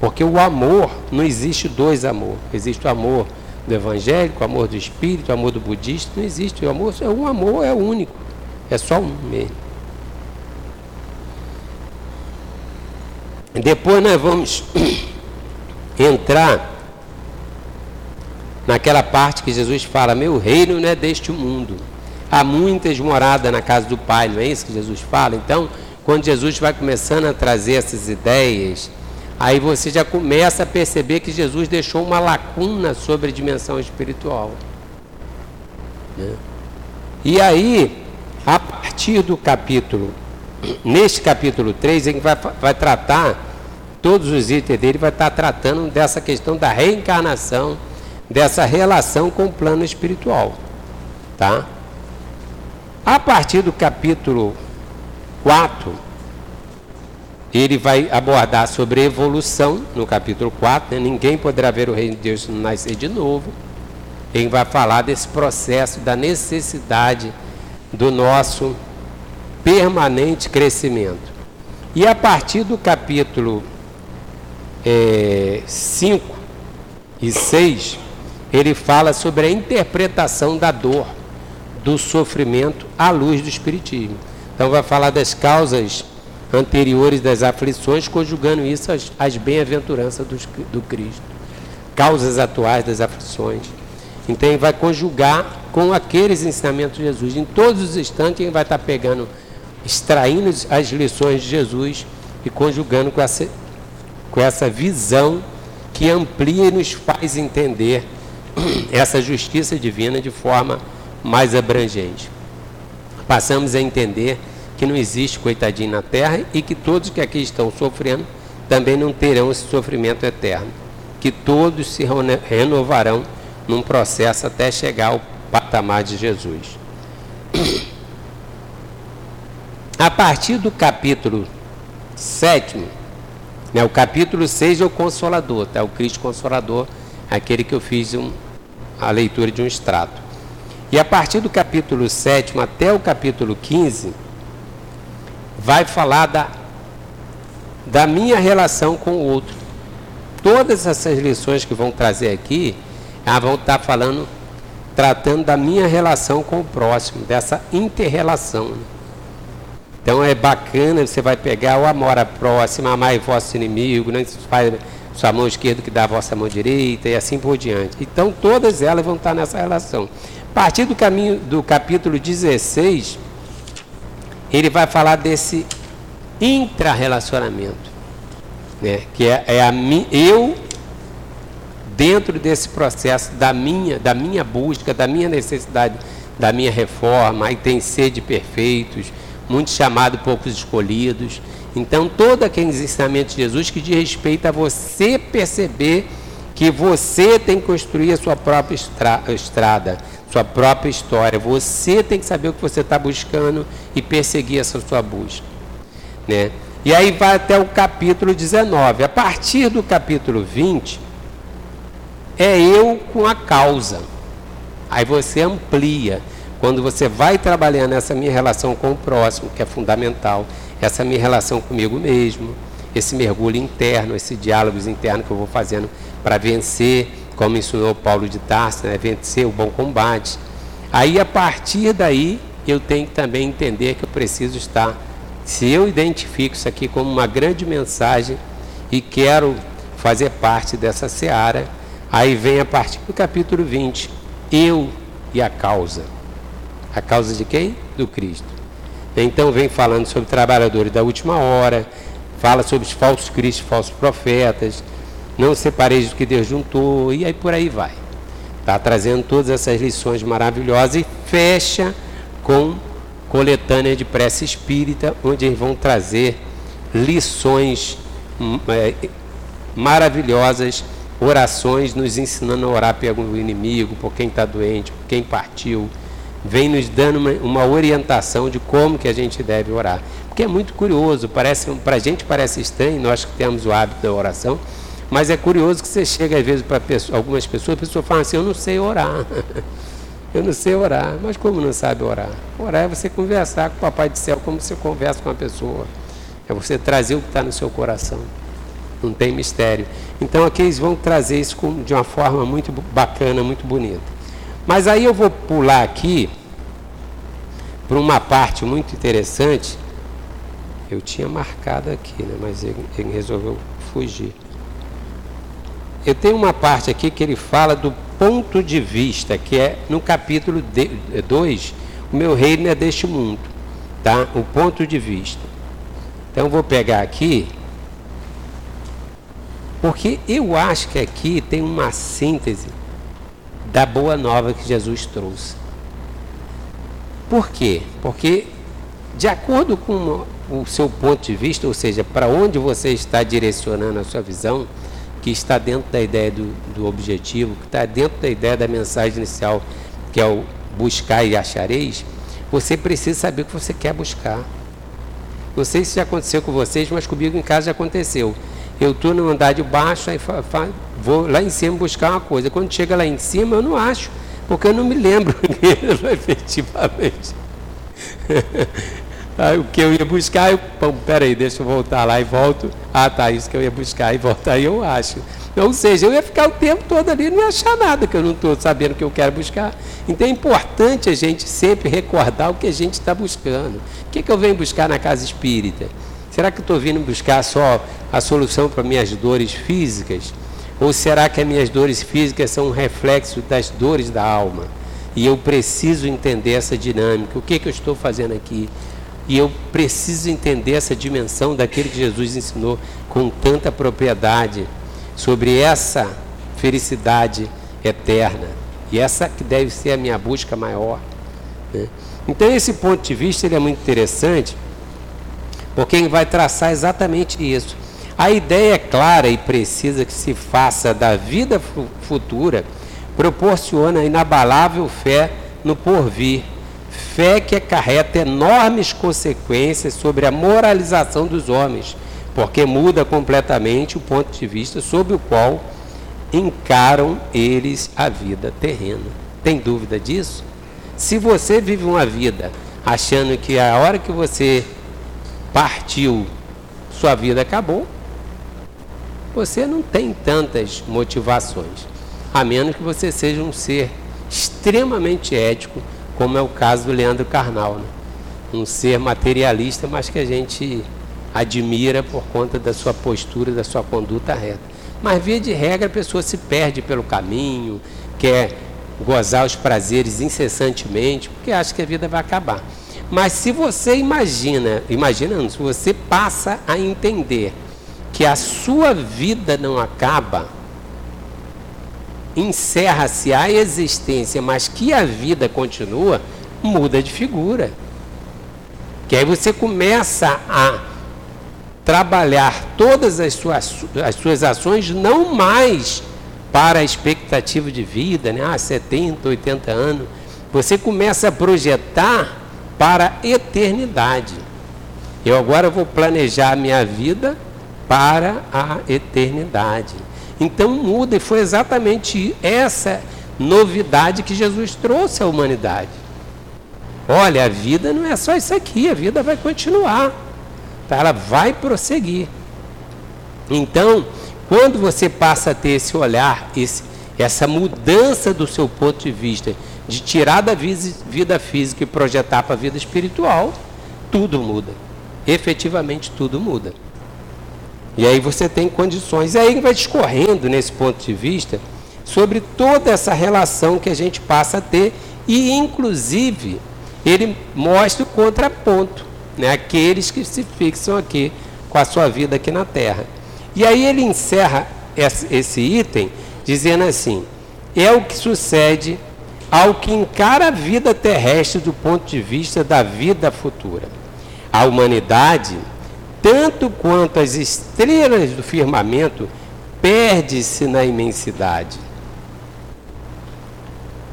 Porque o amor, não existe dois amor. Existe o amor do evangélico, o amor do espírito, o amor do budista, não existe. O amor, o amor é único. É só um mesmo. Depois nós vamos entrar naquela parte que Jesus fala: Meu reino não é deste mundo. Há muitas moradas na casa do Pai, não é isso que Jesus fala? Então, quando Jesus vai começando a trazer essas ideias, aí você já começa a perceber que Jesus deixou uma lacuna sobre a dimensão espiritual. Né? E aí, a partir do capítulo, neste capítulo 3, ele vai, vai tratar, todos os itens dele vai estar tratando dessa questão da reencarnação, dessa relação com o plano espiritual. Tá? A partir do capítulo 4, ele vai abordar sobre evolução, no capítulo 4, né? ninguém poderá ver o reino de Deus nascer de novo. Ele vai falar desse processo, da necessidade do nosso permanente crescimento. E a partir do capítulo 5 é, e 6, ele fala sobre a interpretação da dor do sofrimento à luz do Espiritismo. Então, vai falar das causas anteriores das aflições, conjugando isso às, às bem-aventuranças do, do Cristo. Causas atuais das aflições. Então, ele vai conjugar com aqueles ensinamentos de Jesus. Em todos os instantes, ele vai estar pegando, extraindo as lições de Jesus e conjugando com essa, com essa visão que amplia e nos faz entender essa justiça divina de forma mais abrangente. Passamos a entender que não existe coitadinho na terra e que todos que aqui estão sofrendo também não terão esse sofrimento eterno. Que todos se renovarão num processo até chegar ao patamar de Jesus. A partir do capítulo 7, né, o capítulo 6 é o Consolador, tá? o Cristo Consolador, aquele que eu fiz um, a leitura de um extrato. E a partir do capítulo 7 até o capítulo 15, vai falar da, da minha relação com o outro. Todas essas lições que vão trazer aqui, elas vão estar falando, tratando da minha relação com o próximo, dessa interrelação. Então é bacana, você vai pegar o amor à próxima, amar vosso inimigo, não faz sua mão esquerda que dá a vossa mão direita e assim por diante. Então todas elas vão estar nessa relação. A partir do caminho do capítulo 16, ele vai falar desse intrarrelacionamento, né? que é, é a eu dentro desse processo da minha, da minha busca, da minha necessidade, da minha reforma, aí tem sede perfeitos, muitos chamados, poucos escolhidos. Então, todo aquele ensinamento de Jesus que diz respeito a você perceber que você tem que construir a sua própria estrada, sua própria história. Você tem que saber o que você está buscando e perseguir essa sua busca. Né? E aí vai até o capítulo 19. A partir do capítulo 20, é eu com a causa. Aí você amplia. Quando você vai trabalhando essa minha relação com o próximo, que é fundamental, essa minha relação comigo mesmo, esse mergulho interno, esse diálogo interno que eu vou fazendo para vencer, como ensinou Paulo de Tarso, né? vencer o bom combate. Aí, a partir daí, eu tenho que também entender que eu preciso estar. Se eu identifico isso aqui como uma grande mensagem e quero fazer parte dessa seara, aí vem a partir do capítulo 20, eu e a causa. A causa de quem? Do Cristo. Então vem falando sobre trabalhadores da última hora, fala sobre os falsos cristos, falsos profetas, não separeis do que Deus juntou, e aí por aí vai. Está trazendo todas essas lições maravilhosas e fecha com coletânea de prece espírita, onde eles vão trazer lições hum, é, maravilhosas, orações nos ensinando a orar pelo inimigo, por quem está doente, por quem partiu. Vem nos dando uma, uma orientação de como que a gente deve orar que é muito curioso, parece para a gente parece estranho, nós que temos o hábito da oração, mas é curioso que você chega às vezes para pessoa, algumas pessoas, a pessoa fala assim, eu não sei orar. eu não sei orar. Mas como não sabe orar? Orar é você conversar com o Papai do Céu como você conversa com a pessoa. É você trazer o que está no seu coração. Não tem mistério. Então aqui eles vão trazer isso de uma forma muito bacana, muito bonita. Mas aí eu vou pular aqui para uma parte muito interessante eu tinha marcado aqui, né, mas ele, ele resolveu fugir. Eu tenho uma parte aqui que ele fala do ponto de vista, que é no capítulo 2, o meu reino é deste mundo, tá? O ponto de vista. Então vou pegar aqui, porque eu acho que aqui tem uma síntese da boa nova que Jesus trouxe. Por quê? Porque de acordo com o seu ponto de vista, ou seja, para onde você está direcionando a sua visão, que está dentro da ideia do, do objetivo, que está dentro da ideia da mensagem inicial, que é o buscar e achareis, você precisa saber o que você quer buscar. Não sei se já aconteceu com vocês, mas comigo em casa já aconteceu. Eu estou no andar de baixo, aí vou lá em cima buscar uma coisa. Quando chega lá em cima, eu não acho, porque eu não me lembro efetivamente. Aí, o que eu ia buscar, eu, pô, peraí, deixa eu voltar lá e volto. Ah, tá, isso que eu ia buscar e volto aí eu acho. Ou seja, eu ia ficar o tempo todo ali e não ia achar nada, que eu não estou sabendo o que eu quero buscar. Então é importante a gente sempre recordar o que a gente está buscando. O que, que eu venho buscar na casa espírita? Será que estou vindo buscar só a solução para minhas dores físicas? Ou será que as minhas dores físicas são um reflexo das dores da alma? E eu preciso entender essa dinâmica. O que, que eu estou fazendo aqui? E eu preciso entender essa dimensão daquele que Jesus ensinou com tanta propriedade sobre essa felicidade eterna. E essa que deve ser a minha busca maior. Né? Então esse ponto de vista ele é muito interessante, porque ele vai traçar exatamente isso. A ideia é clara e precisa que se faça da vida futura proporciona inabalável fé no porvir fé que acarreta enormes consequências sobre a moralização dos homens, porque muda completamente o ponto de vista sob o qual encaram eles a vida terrena. Tem dúvida disso? Se você vive uma vida achando que a hora que você partiu, sua vida acabou, você não tem tantas motivações, a menos que você seja um ser extremamente ético como é o caso do Leandro Carnal, né? um ser materialista, mas que a gente admira por conta da sua postura, da sua conduta reta. Mas, via de regra, a pessoa se perde pelo caminho, quer gozar os prazeres incessantemente, porque acha que a vida vai acabar. Mas se você imagina, imagina, se você passa a entender que a sua vida não acaba, encerra-se a existência, mas que a vida continua, muda de figura. Que aí você começa a trabalhar todas as suas, as suas ações não mais para a expectativa de vida, né? ah, 70, 80 anos, você começa a projetar para a eternidade. Eu agora vou planejar a minha vida para a eternidade. Então muda, e foi exatamente essa novidade que Jesus trouxe à humanidade. Olha, a vida não é só isso aqui, a vida vai continuar, tá? ela vai prosseguir. Então, quando você passa a ter esse olhar, esse, essa mudança do seu ponto de vista, de tirar da vida física e projetar para a vida espiritual, tudo muda. Efetivamente tudo muda. E aí você tem condições. E aí vai discorrendo nesse ponto de vista sobre toda essa relação que a gente passa a ter e inclusive ele mostra o contraponto, né? aqueles que se fixam aqui com a sua vida aqui na Terra. E aí ele encerra esse item dizendo assim: é o que sucede ao que encara a vida terrestre do ponto de vista da vida futura. A humanidade, tanto quanto as estrelas do firmamento, perde-se na imensidade.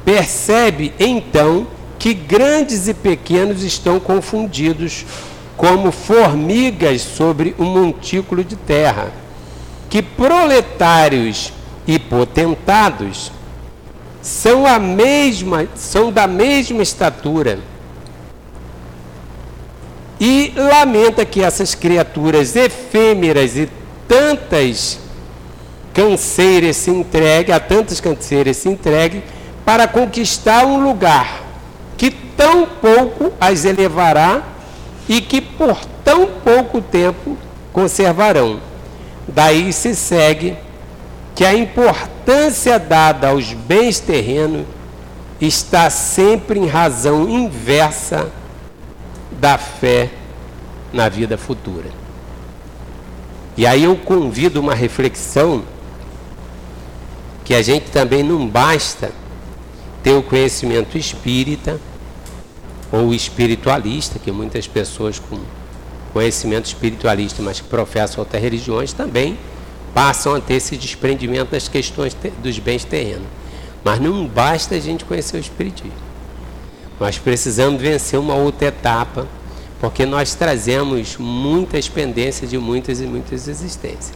Percebe então que grandes e pequenos estão confundidos como formigas sobre um montículo de terra, que proletários e potentados são a mesma, são da mesma estatura. E lamenta que essas criaturas efêmeras e tantas canseiras se entreguem, a tantas canseiras se entreguem para conquistar um lugar que tão pouco as elevará e que por tão pouco tempo conservarão. Daí se segue que a importância dada aos bens terrenos está sempre em razão inversa da fé na vida futura. E aí eu convido uma reflexão que a gente também não basta ter o conhecimento espírita ou espiritualista, que muitas pessoas com conhecimento espiritualista, mas que professam outras religiões, também passam a ter esse desprendimento das questões dos bens terrenos. Mas não basta a gente conhecer o Espiritismo. Nós precisamos vencer uma outra etapa, porque nós trazemos muitas pendências de muitas e muitas existências.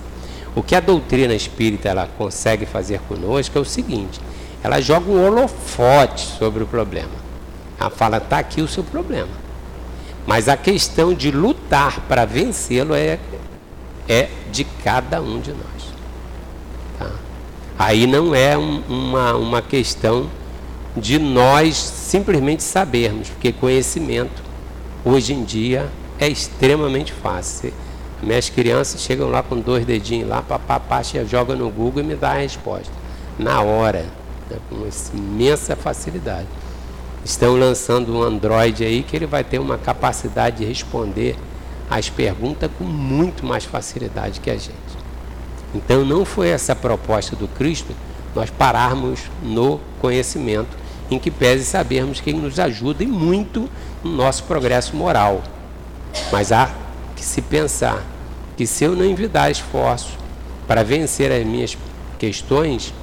O que a doutrina espírita ela consegue fazer conosco é o seguinte: ela joga um holofote sobre o problema. Ela fala, está aqui o seu problema. Mas a questão de lutar para vencê-lo é, é de cada um de nós. Tá? Aí não é um, uma, uma questão de nós simplesmente sabermos, porque conhecimento hoje em dia é extremamente fácil. Minhas crianças chegam lá com dois dedinhos lá, papapá, joga no Google e me dá a resposta. Na hora né, com imensa facilidade. Estão lançando um Android aí que ele vai ter uma capacidade de responder as perguntas com muito mais facilidade que a gente. Então não foi essa a proposta do Cristo nós pararmos no conhecimento, em que pese sabermos que nos ajuda e muito no nosso progresso moral. Mas há que se pensar que se eu não envidar esforço para vencer as minhas questões,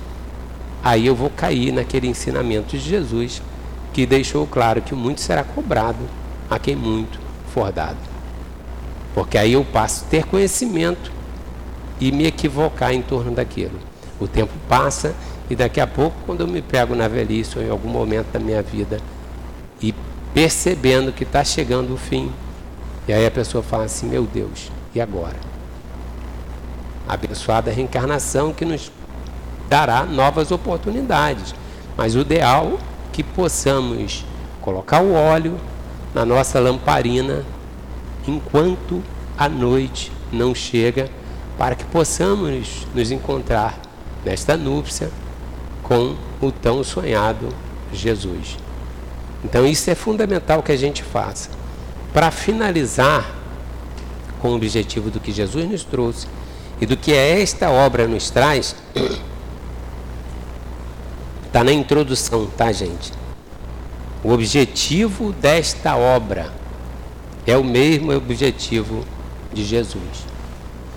aí eu vou cair naquele ensinamento de Jesus que deixou claro que muito será cobrado a quem muito for dado. Porque aí eu passo a ter conhecimento e me equivocar em torno daquilo. O tempo passa e daqui a pouco, quando eu me pego na velhice ou em algum momento da minha vida e percebendo que está chegando o fim, e aí a pessoa fala assim: Meu Deus, e agora? Abençoada reencarnação que nos dará novas oportunidades. Mas o ideal é que possamos colocar o óleo na nossa lamparina enquanto a noite não chega, para que possamos nos encontrar nesta núpcia com o tão sonhado Jesus. Então isso é fundamental que a gente faça. Para finalizar com o objetivo do que Jesus nos trouxe e do que esta obra nos traz, Está na introdução, tá, gente? O objetivo desta obra é o mesmo objetivo de Jesus.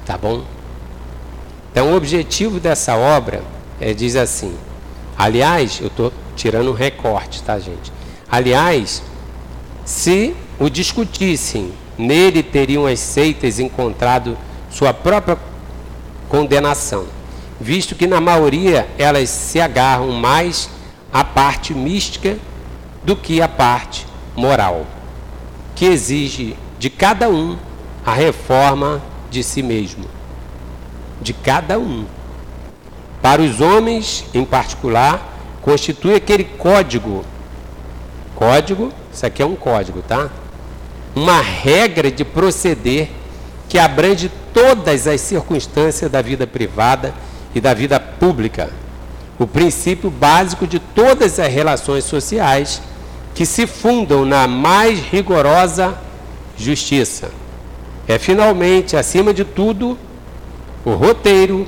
Tá bom? Então, o objetivo dessa obra é, diz assim: aliás, eu estou tirando um recorte, tá, gente? Aliás, se o discutissem, nele teriam as seitas encontrado sua própria condenação, visto que na maioria elas se agarram mais à parte mística do que à parte moral, que exige de cada um a reforma de si mesmo. De cada um. Para os homens, em particular, constitui aquele código. Código, isso aqui é um código, tá? Uma regra de proceder que abrange todas as circunstâncias da vida privada e da vida pública. O princípio básico de todas as relações sociais que se fundam na mais rigorosa justiça. É finalmente, acima de tudo, o roteiro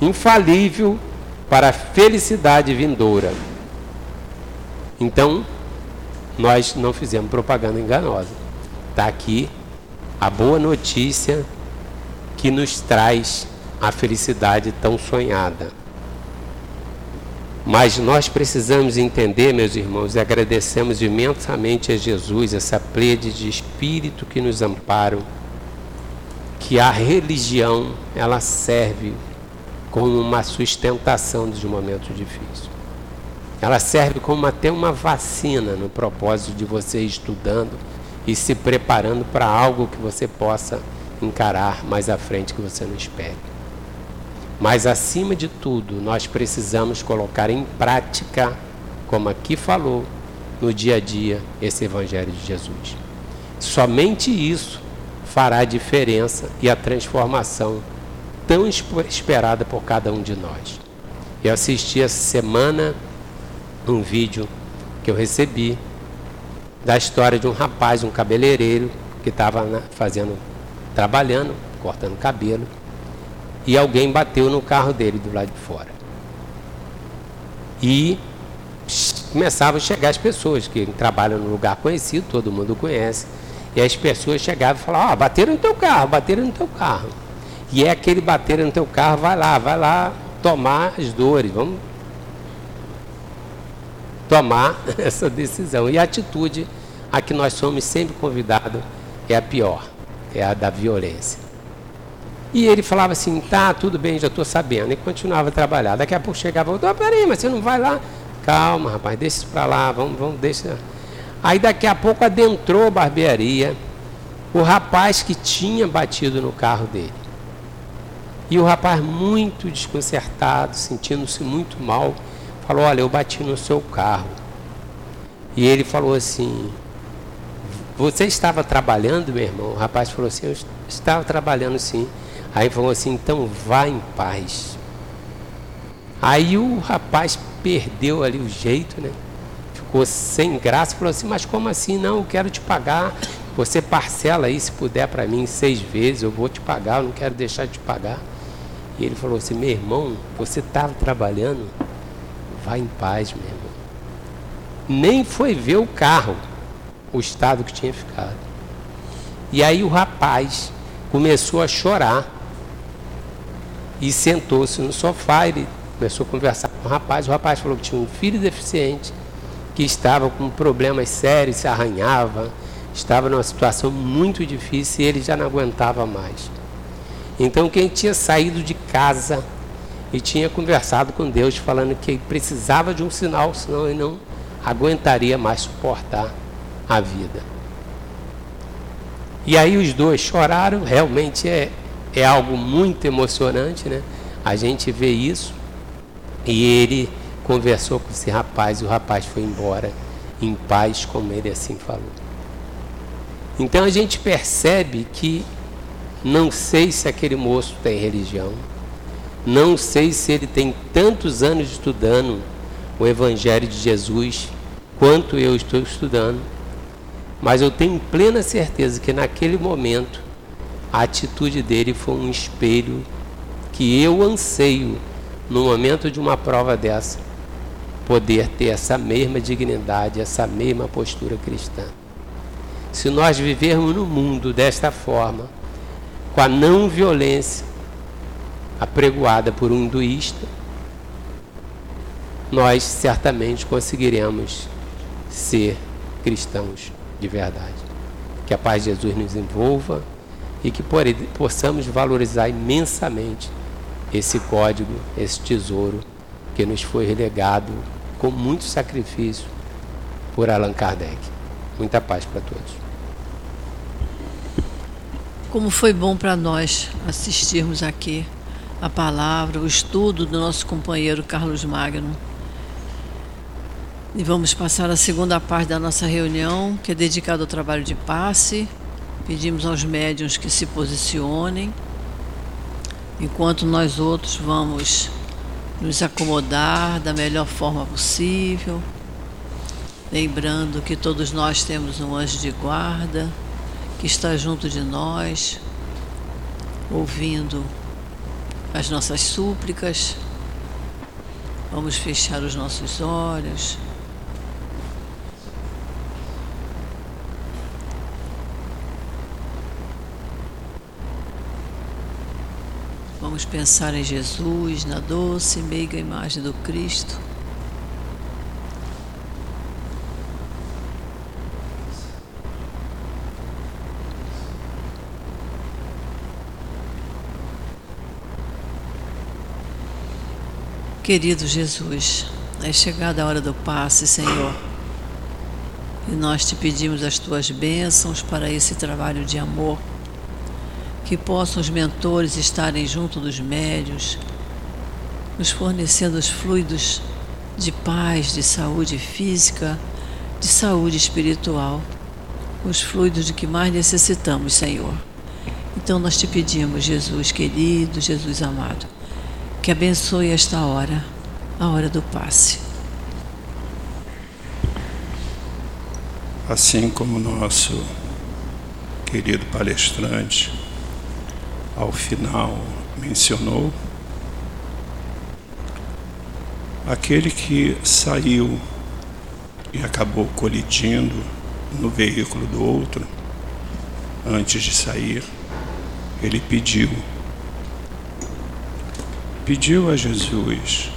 infalível para a felicidade vindoura. Então, nós não fizemos propaganda enganosa. Está aqui a boa notícia que nos traz a felicidade tão sonhada. Mas nós precisamos entender, meus irmãos, e agradecemos imensamente a Jesus, essa plede de espírito que nos amparam, que a religião, ela serve como uma sustentação dos momentos difíceis. Ela serve como até uma vacina no propósito de você estudando e se preparando para algo que você possa encarar mais à frente que você não espere. Mas acima de tudo, nós precisamos colocar em prática, como aqui falou, no dia a dia, esse Evangelho de Jesus. Somente isso fará a diferença e a transformação tão esperada por cada um de nós. Eu assisti essa semana um vídeo que eu recebi da história de um rapaz, um cabeleireiro, que estava fazendo, trabalhando, cortando cabelo, e alguém bateu no carro dele do lado de fora. E começavam a chegar as pessoas que trabalham no lugar conhecido, todo mundo conhece, e as pessoas chegavam e falavam, ah, bateram no teu carro, bateram no teu carro. E é aquele bater no teu carro, vai lá, vai lá tomar as dores, vamos tomar essa decisão. E a atitude a que nós somos sempre convidados é a pior, é a da violência. E ele falava assim, tá, tudo bem, já estou sabendo. E continuava a trabalhar. Daqui a pouco chegava outro, oh, peraí, mas você não vai lá? Calma, rapaz, deixa isso para lá, vamos, vamos, deixa. Aí daqui a pouco adentrou a barbearia o rapaz que tinha batido no carro dele. E o rapaz, muito desconcertado, sentindo-se muito mal, falou: Olha, eu bati no seu carro. E ele falou assim: Você estava trabalhando, meu irmão? O rapaz falou assim: Eu estava trabalhando sim. Aí falou assim: Então vá em paz. Aí o rapaz perdeu ali o jeito, né? Ficou sem graça, falou assim: Mas como assim? Não, eu quero te pagar. Você parcela aí, se puder, para mim, seis vezes, eu vou te pagar, eu não quero deixar de te pagar. E ele falou assim: Meu irmão, você estava trabalhando? Vá em paz, meu irmão. Nem foi ver o carro, o estado que tinha ficado. E aí o rapaz começou a chorar e sentou-se no sofá. Ele começou a conversar com o rapaz. O rapaz falou que tinha um filho deficiente que estava com problemas sérios, se arranhava, estava numa situação muito difícil e ele já não aguentava mais. Então, quem tinha saído de casa e tinha conversado com Deus, falando que precisava de um sinal, senão ele não aguentaria mais suportar a vida. E aí os dois choraram, realmente é, é algo muito emocionante, né? A gente vê isso. E ele conversou com esse rapaz, e o rapaz foi embora em paz, como ele assim falou. Então a gente percebe que não sei se aquele moço tem religião, não sei se ele tem tantos anos estudando o Evangelho de Jesus quanto eu estou estudando, mas eu tenho plena certeza que naquele momento a atitude dele foi um espelho que eu anseio, no momento de uma prova dessa, poder ter essa mesma dignidade, essa mesma postura cristã. Se nós vivermos no mundo desta forma, com a não violência, apregoada por um hinduísta, nós certamente conseguiremos ser cristãos de verdade. Que a paz de Jesus nos envolva e que possamos valorizar imensamente esse código, esse tesouro que nos foi relegado com muito sacrifício por Allan Kardec. Muita paz para todos. Como foi bom para nós assistirmos aqui a palavra, o estudo do nosso companheiro Carlos Magno. E vamos passar a segunda parte da nossa reunião, que é dedicada ao trabalho de passe. Pedimos aos médiuns que se posicionem, enquanto nós outros vamos nos acomodar da melhor forma possível, lembrando que todos nós temos um anjo de guarda que está junto de nós, ouvindo as nossas súplicas. Vamos fechar os nossos olhos. Vamos pensar em Jesus, na doce e meiga imagem do Cristo. Querido Jesus, é chegada a hora do passe, Senhor. E nós te pedimos as tuas bênçãos para esse trabalho de amor que possam os mentores estarem junto dos médios, nos fornecendo os fluidos de paz, de saúde física, de saúde espiritual, os fluidos de que mais necessitamos, Senhor. Então nós te pedimos, Jesus querido, Jesus amado, que abençoe esta hora, a hora do passe. Assim como nosso querido palestrante ao final mencionou, aquele que saiu e acabou colidindo no veículo do outro, antes de sair, ele pediu. Pediu a Jesus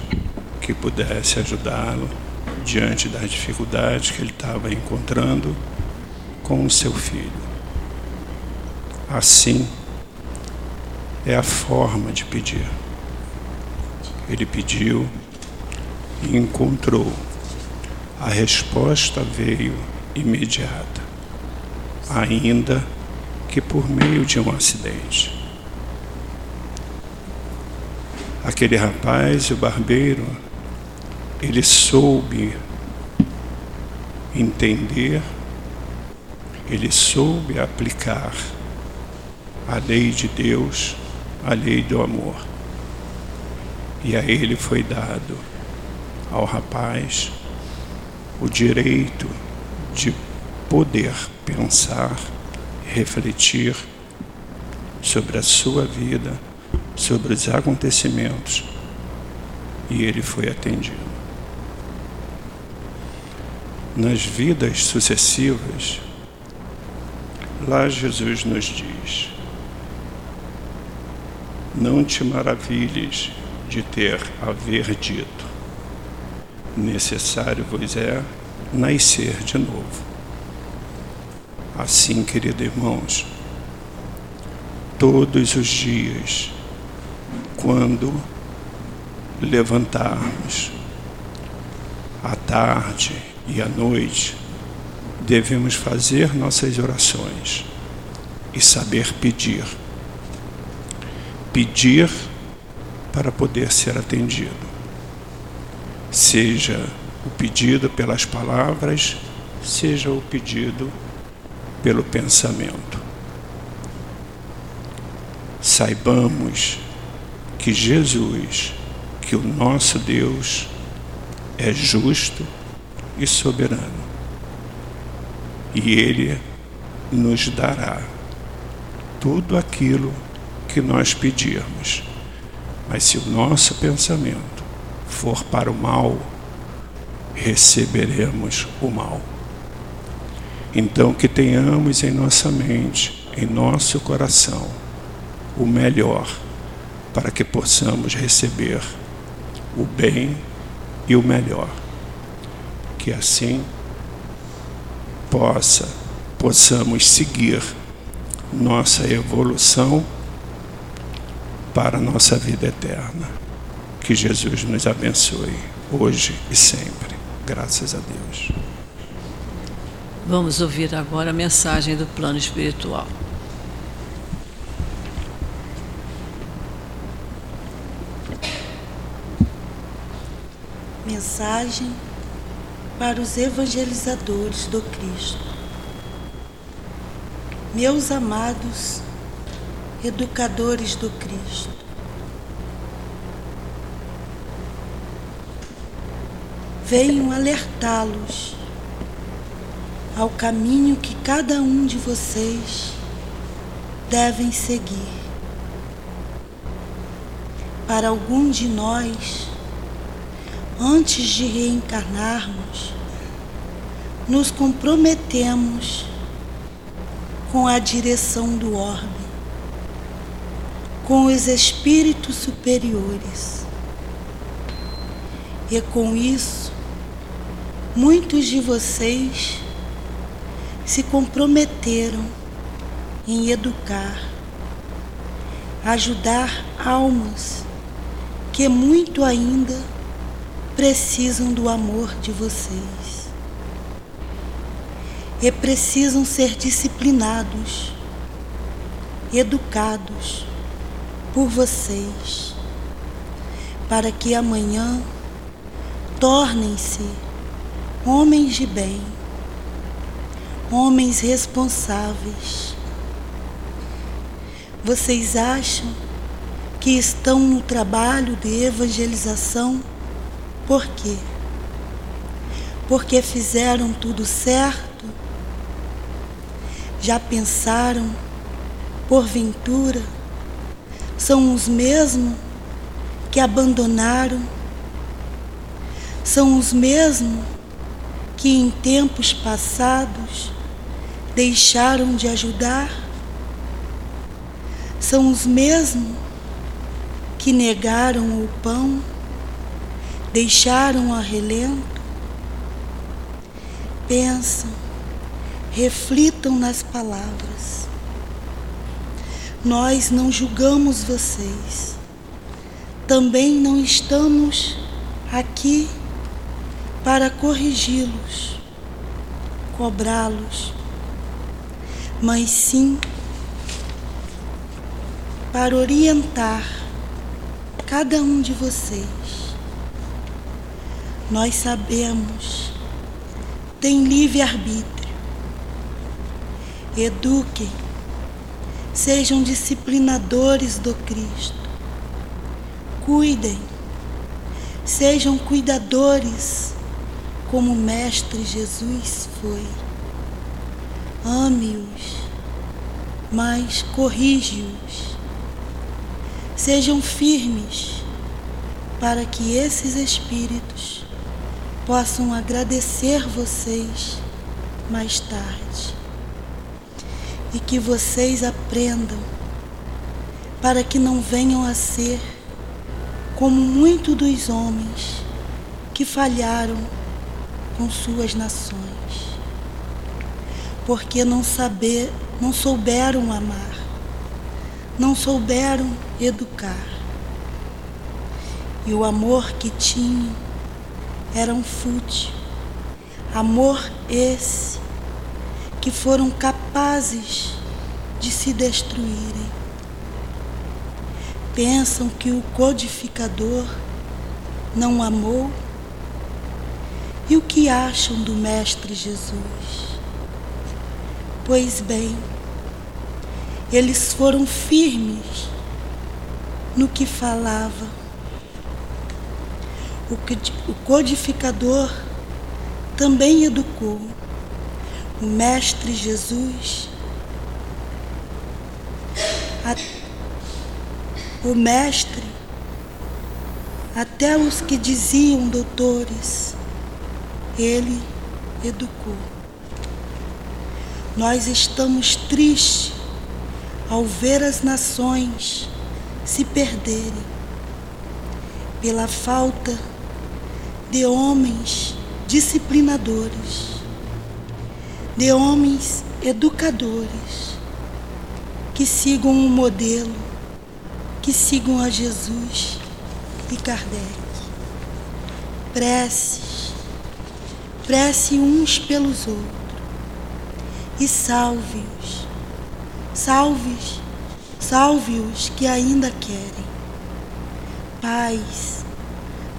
que pudesse ajudá-lo diante das dificuldades que ele estava encontrando com o seu filho. Assim, é a forma de pedir. Ele pediu e encontrou. A resposta veio imediata, ainda que por meio de um acidente. Aquele rapaz, o barbeiro, ele soube entender, ele soube aplicar a lei de Deus a lei do amor. E a ele foi dado, ao rapaz, o direito de poder pensar, refletir sobre a sua vida, sobre os acontecimentos, e ele foi atendido. Nas vidas sucessivas, lá Jesus nos diz: não te maravilhes de ter haver dito, necessário vos é nascer de novo. Assim, queridos irmãos, todos os dias, quando levantarmos, à tarde e à noite, devemos fazer nossas orações e saber pedir pedir para poder ser atendido. Seja o pedido pelas palavras, seja o pedido pelo pensamento. Saibamos que Jesus, que o nosso Deus, é justo e soberano. E Ele nos dará tudo aquilo que que nós pedirmos. Mas se o nosso pensamento for para o mal, receberemos o mal. Então, que tenhamos em nossa mente, em nosso coração, o melhor, para que possamos receber o bem e o melhor. Que assim possa possamos seguir nossa evolução para a nossa vida eterna. Que Jesus nos abençoe hoje e sempre. Graças a Deus. Vamos ouvir agora a mensagem do plano espiritual. Mensagem para os evangelizadores do Cristo. Meus amados educadores do Cristo, venho alertá-los ao caminho que cada um de vocês devem seguir. Para algum de nós, antes de reencarnarmos, nos comprometemos com a direção do orbe, com os espíritos superiores. E com isso, muitos de vocês se comprometeram em educar, ajudar almas que muito ainda precisam do amor de vocês e precisam ser disciplinados, educados por vocês, para que amanhã tornem-se homens de bem, homens responsáveis. Vocês acham que estão no trabalho de evangelização por quê? Porque fizeram tudo certo já pensaram, porventura, são os mesmos que abandonaram? São os mesmos que em tempos passados deixaram de ajudar? São os mesmos que negaram o pão, deixaram a relento? Pensam reflitam nas palavras. Nós não julgamos vocês. Também não estamos aqui para corrigi-los, cobrá-los, mas sim para orientar cada um de vocês. Nós sabemos, tem livre-arbítrio eduquem, sejam disciplinadores do Cristo, cuidem, sejam cuidadores como o Mestre Jesus foi. Ame-os, mas corrige-os. Sejam firmes para que esses espíritos possam agradecer vocês mais tarde e que vocês aprendam para que não venham a ser como muitos dos homens que falharam com suas nações, porque não saber, não souberam amar, não souberam educar. E o amor que tinham era um fútil, amor esse que foram capazes de se destruírem. Pensam que o codificador não amou? E o que acham do Mestre Jesus? Pois bem, eles foram firmes no que falava. O codificador também educou Mestre Jesus, a, o Mestre, até os que diziam doutores, ele educou. Nós estamos tristes ao ver as nações se perderem pela falta de homens disciplinadores, de homens educadores, que sigam um modelo, que sigam a Jesus e Kardec. Preces, prece uns pelos outros e salve-os, salve-os, salve-os que ainda querem. Paz,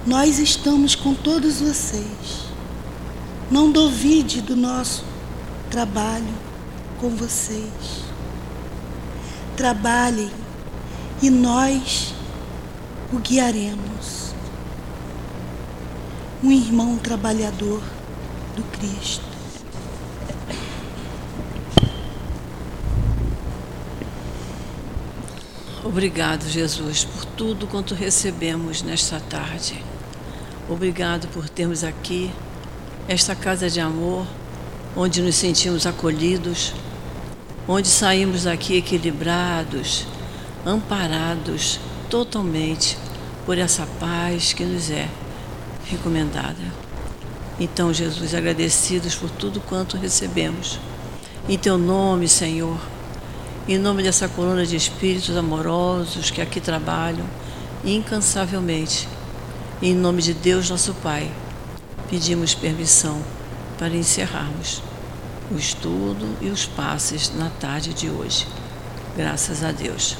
nós estamos com todos vocês. Não duvide do nosso trabalho com vocês. Trabalhem e nós o guiaremos. Um irmão trabalhador do Cristo. Obrigado, Jesus, por tudo quanto recebemos nesta tarde. Obrigado por termos aqui esta casa de amor, onde nos sentimos acolhidos, onde saímos daqui equilibrados, amparados totalmente por essa paz que nos é recomendada. Então, Jesus, agradecidos por tudo quanto recebemos. Em teu nome, Senhor, em nome dessa coluna de espíritos amorosos que aqui trabalham incansavelmente, em nome de Deus, nosso Pai, pedimos permissão para encerrarmos o estudo e os passes na tarde de hoje. Graças a Deus.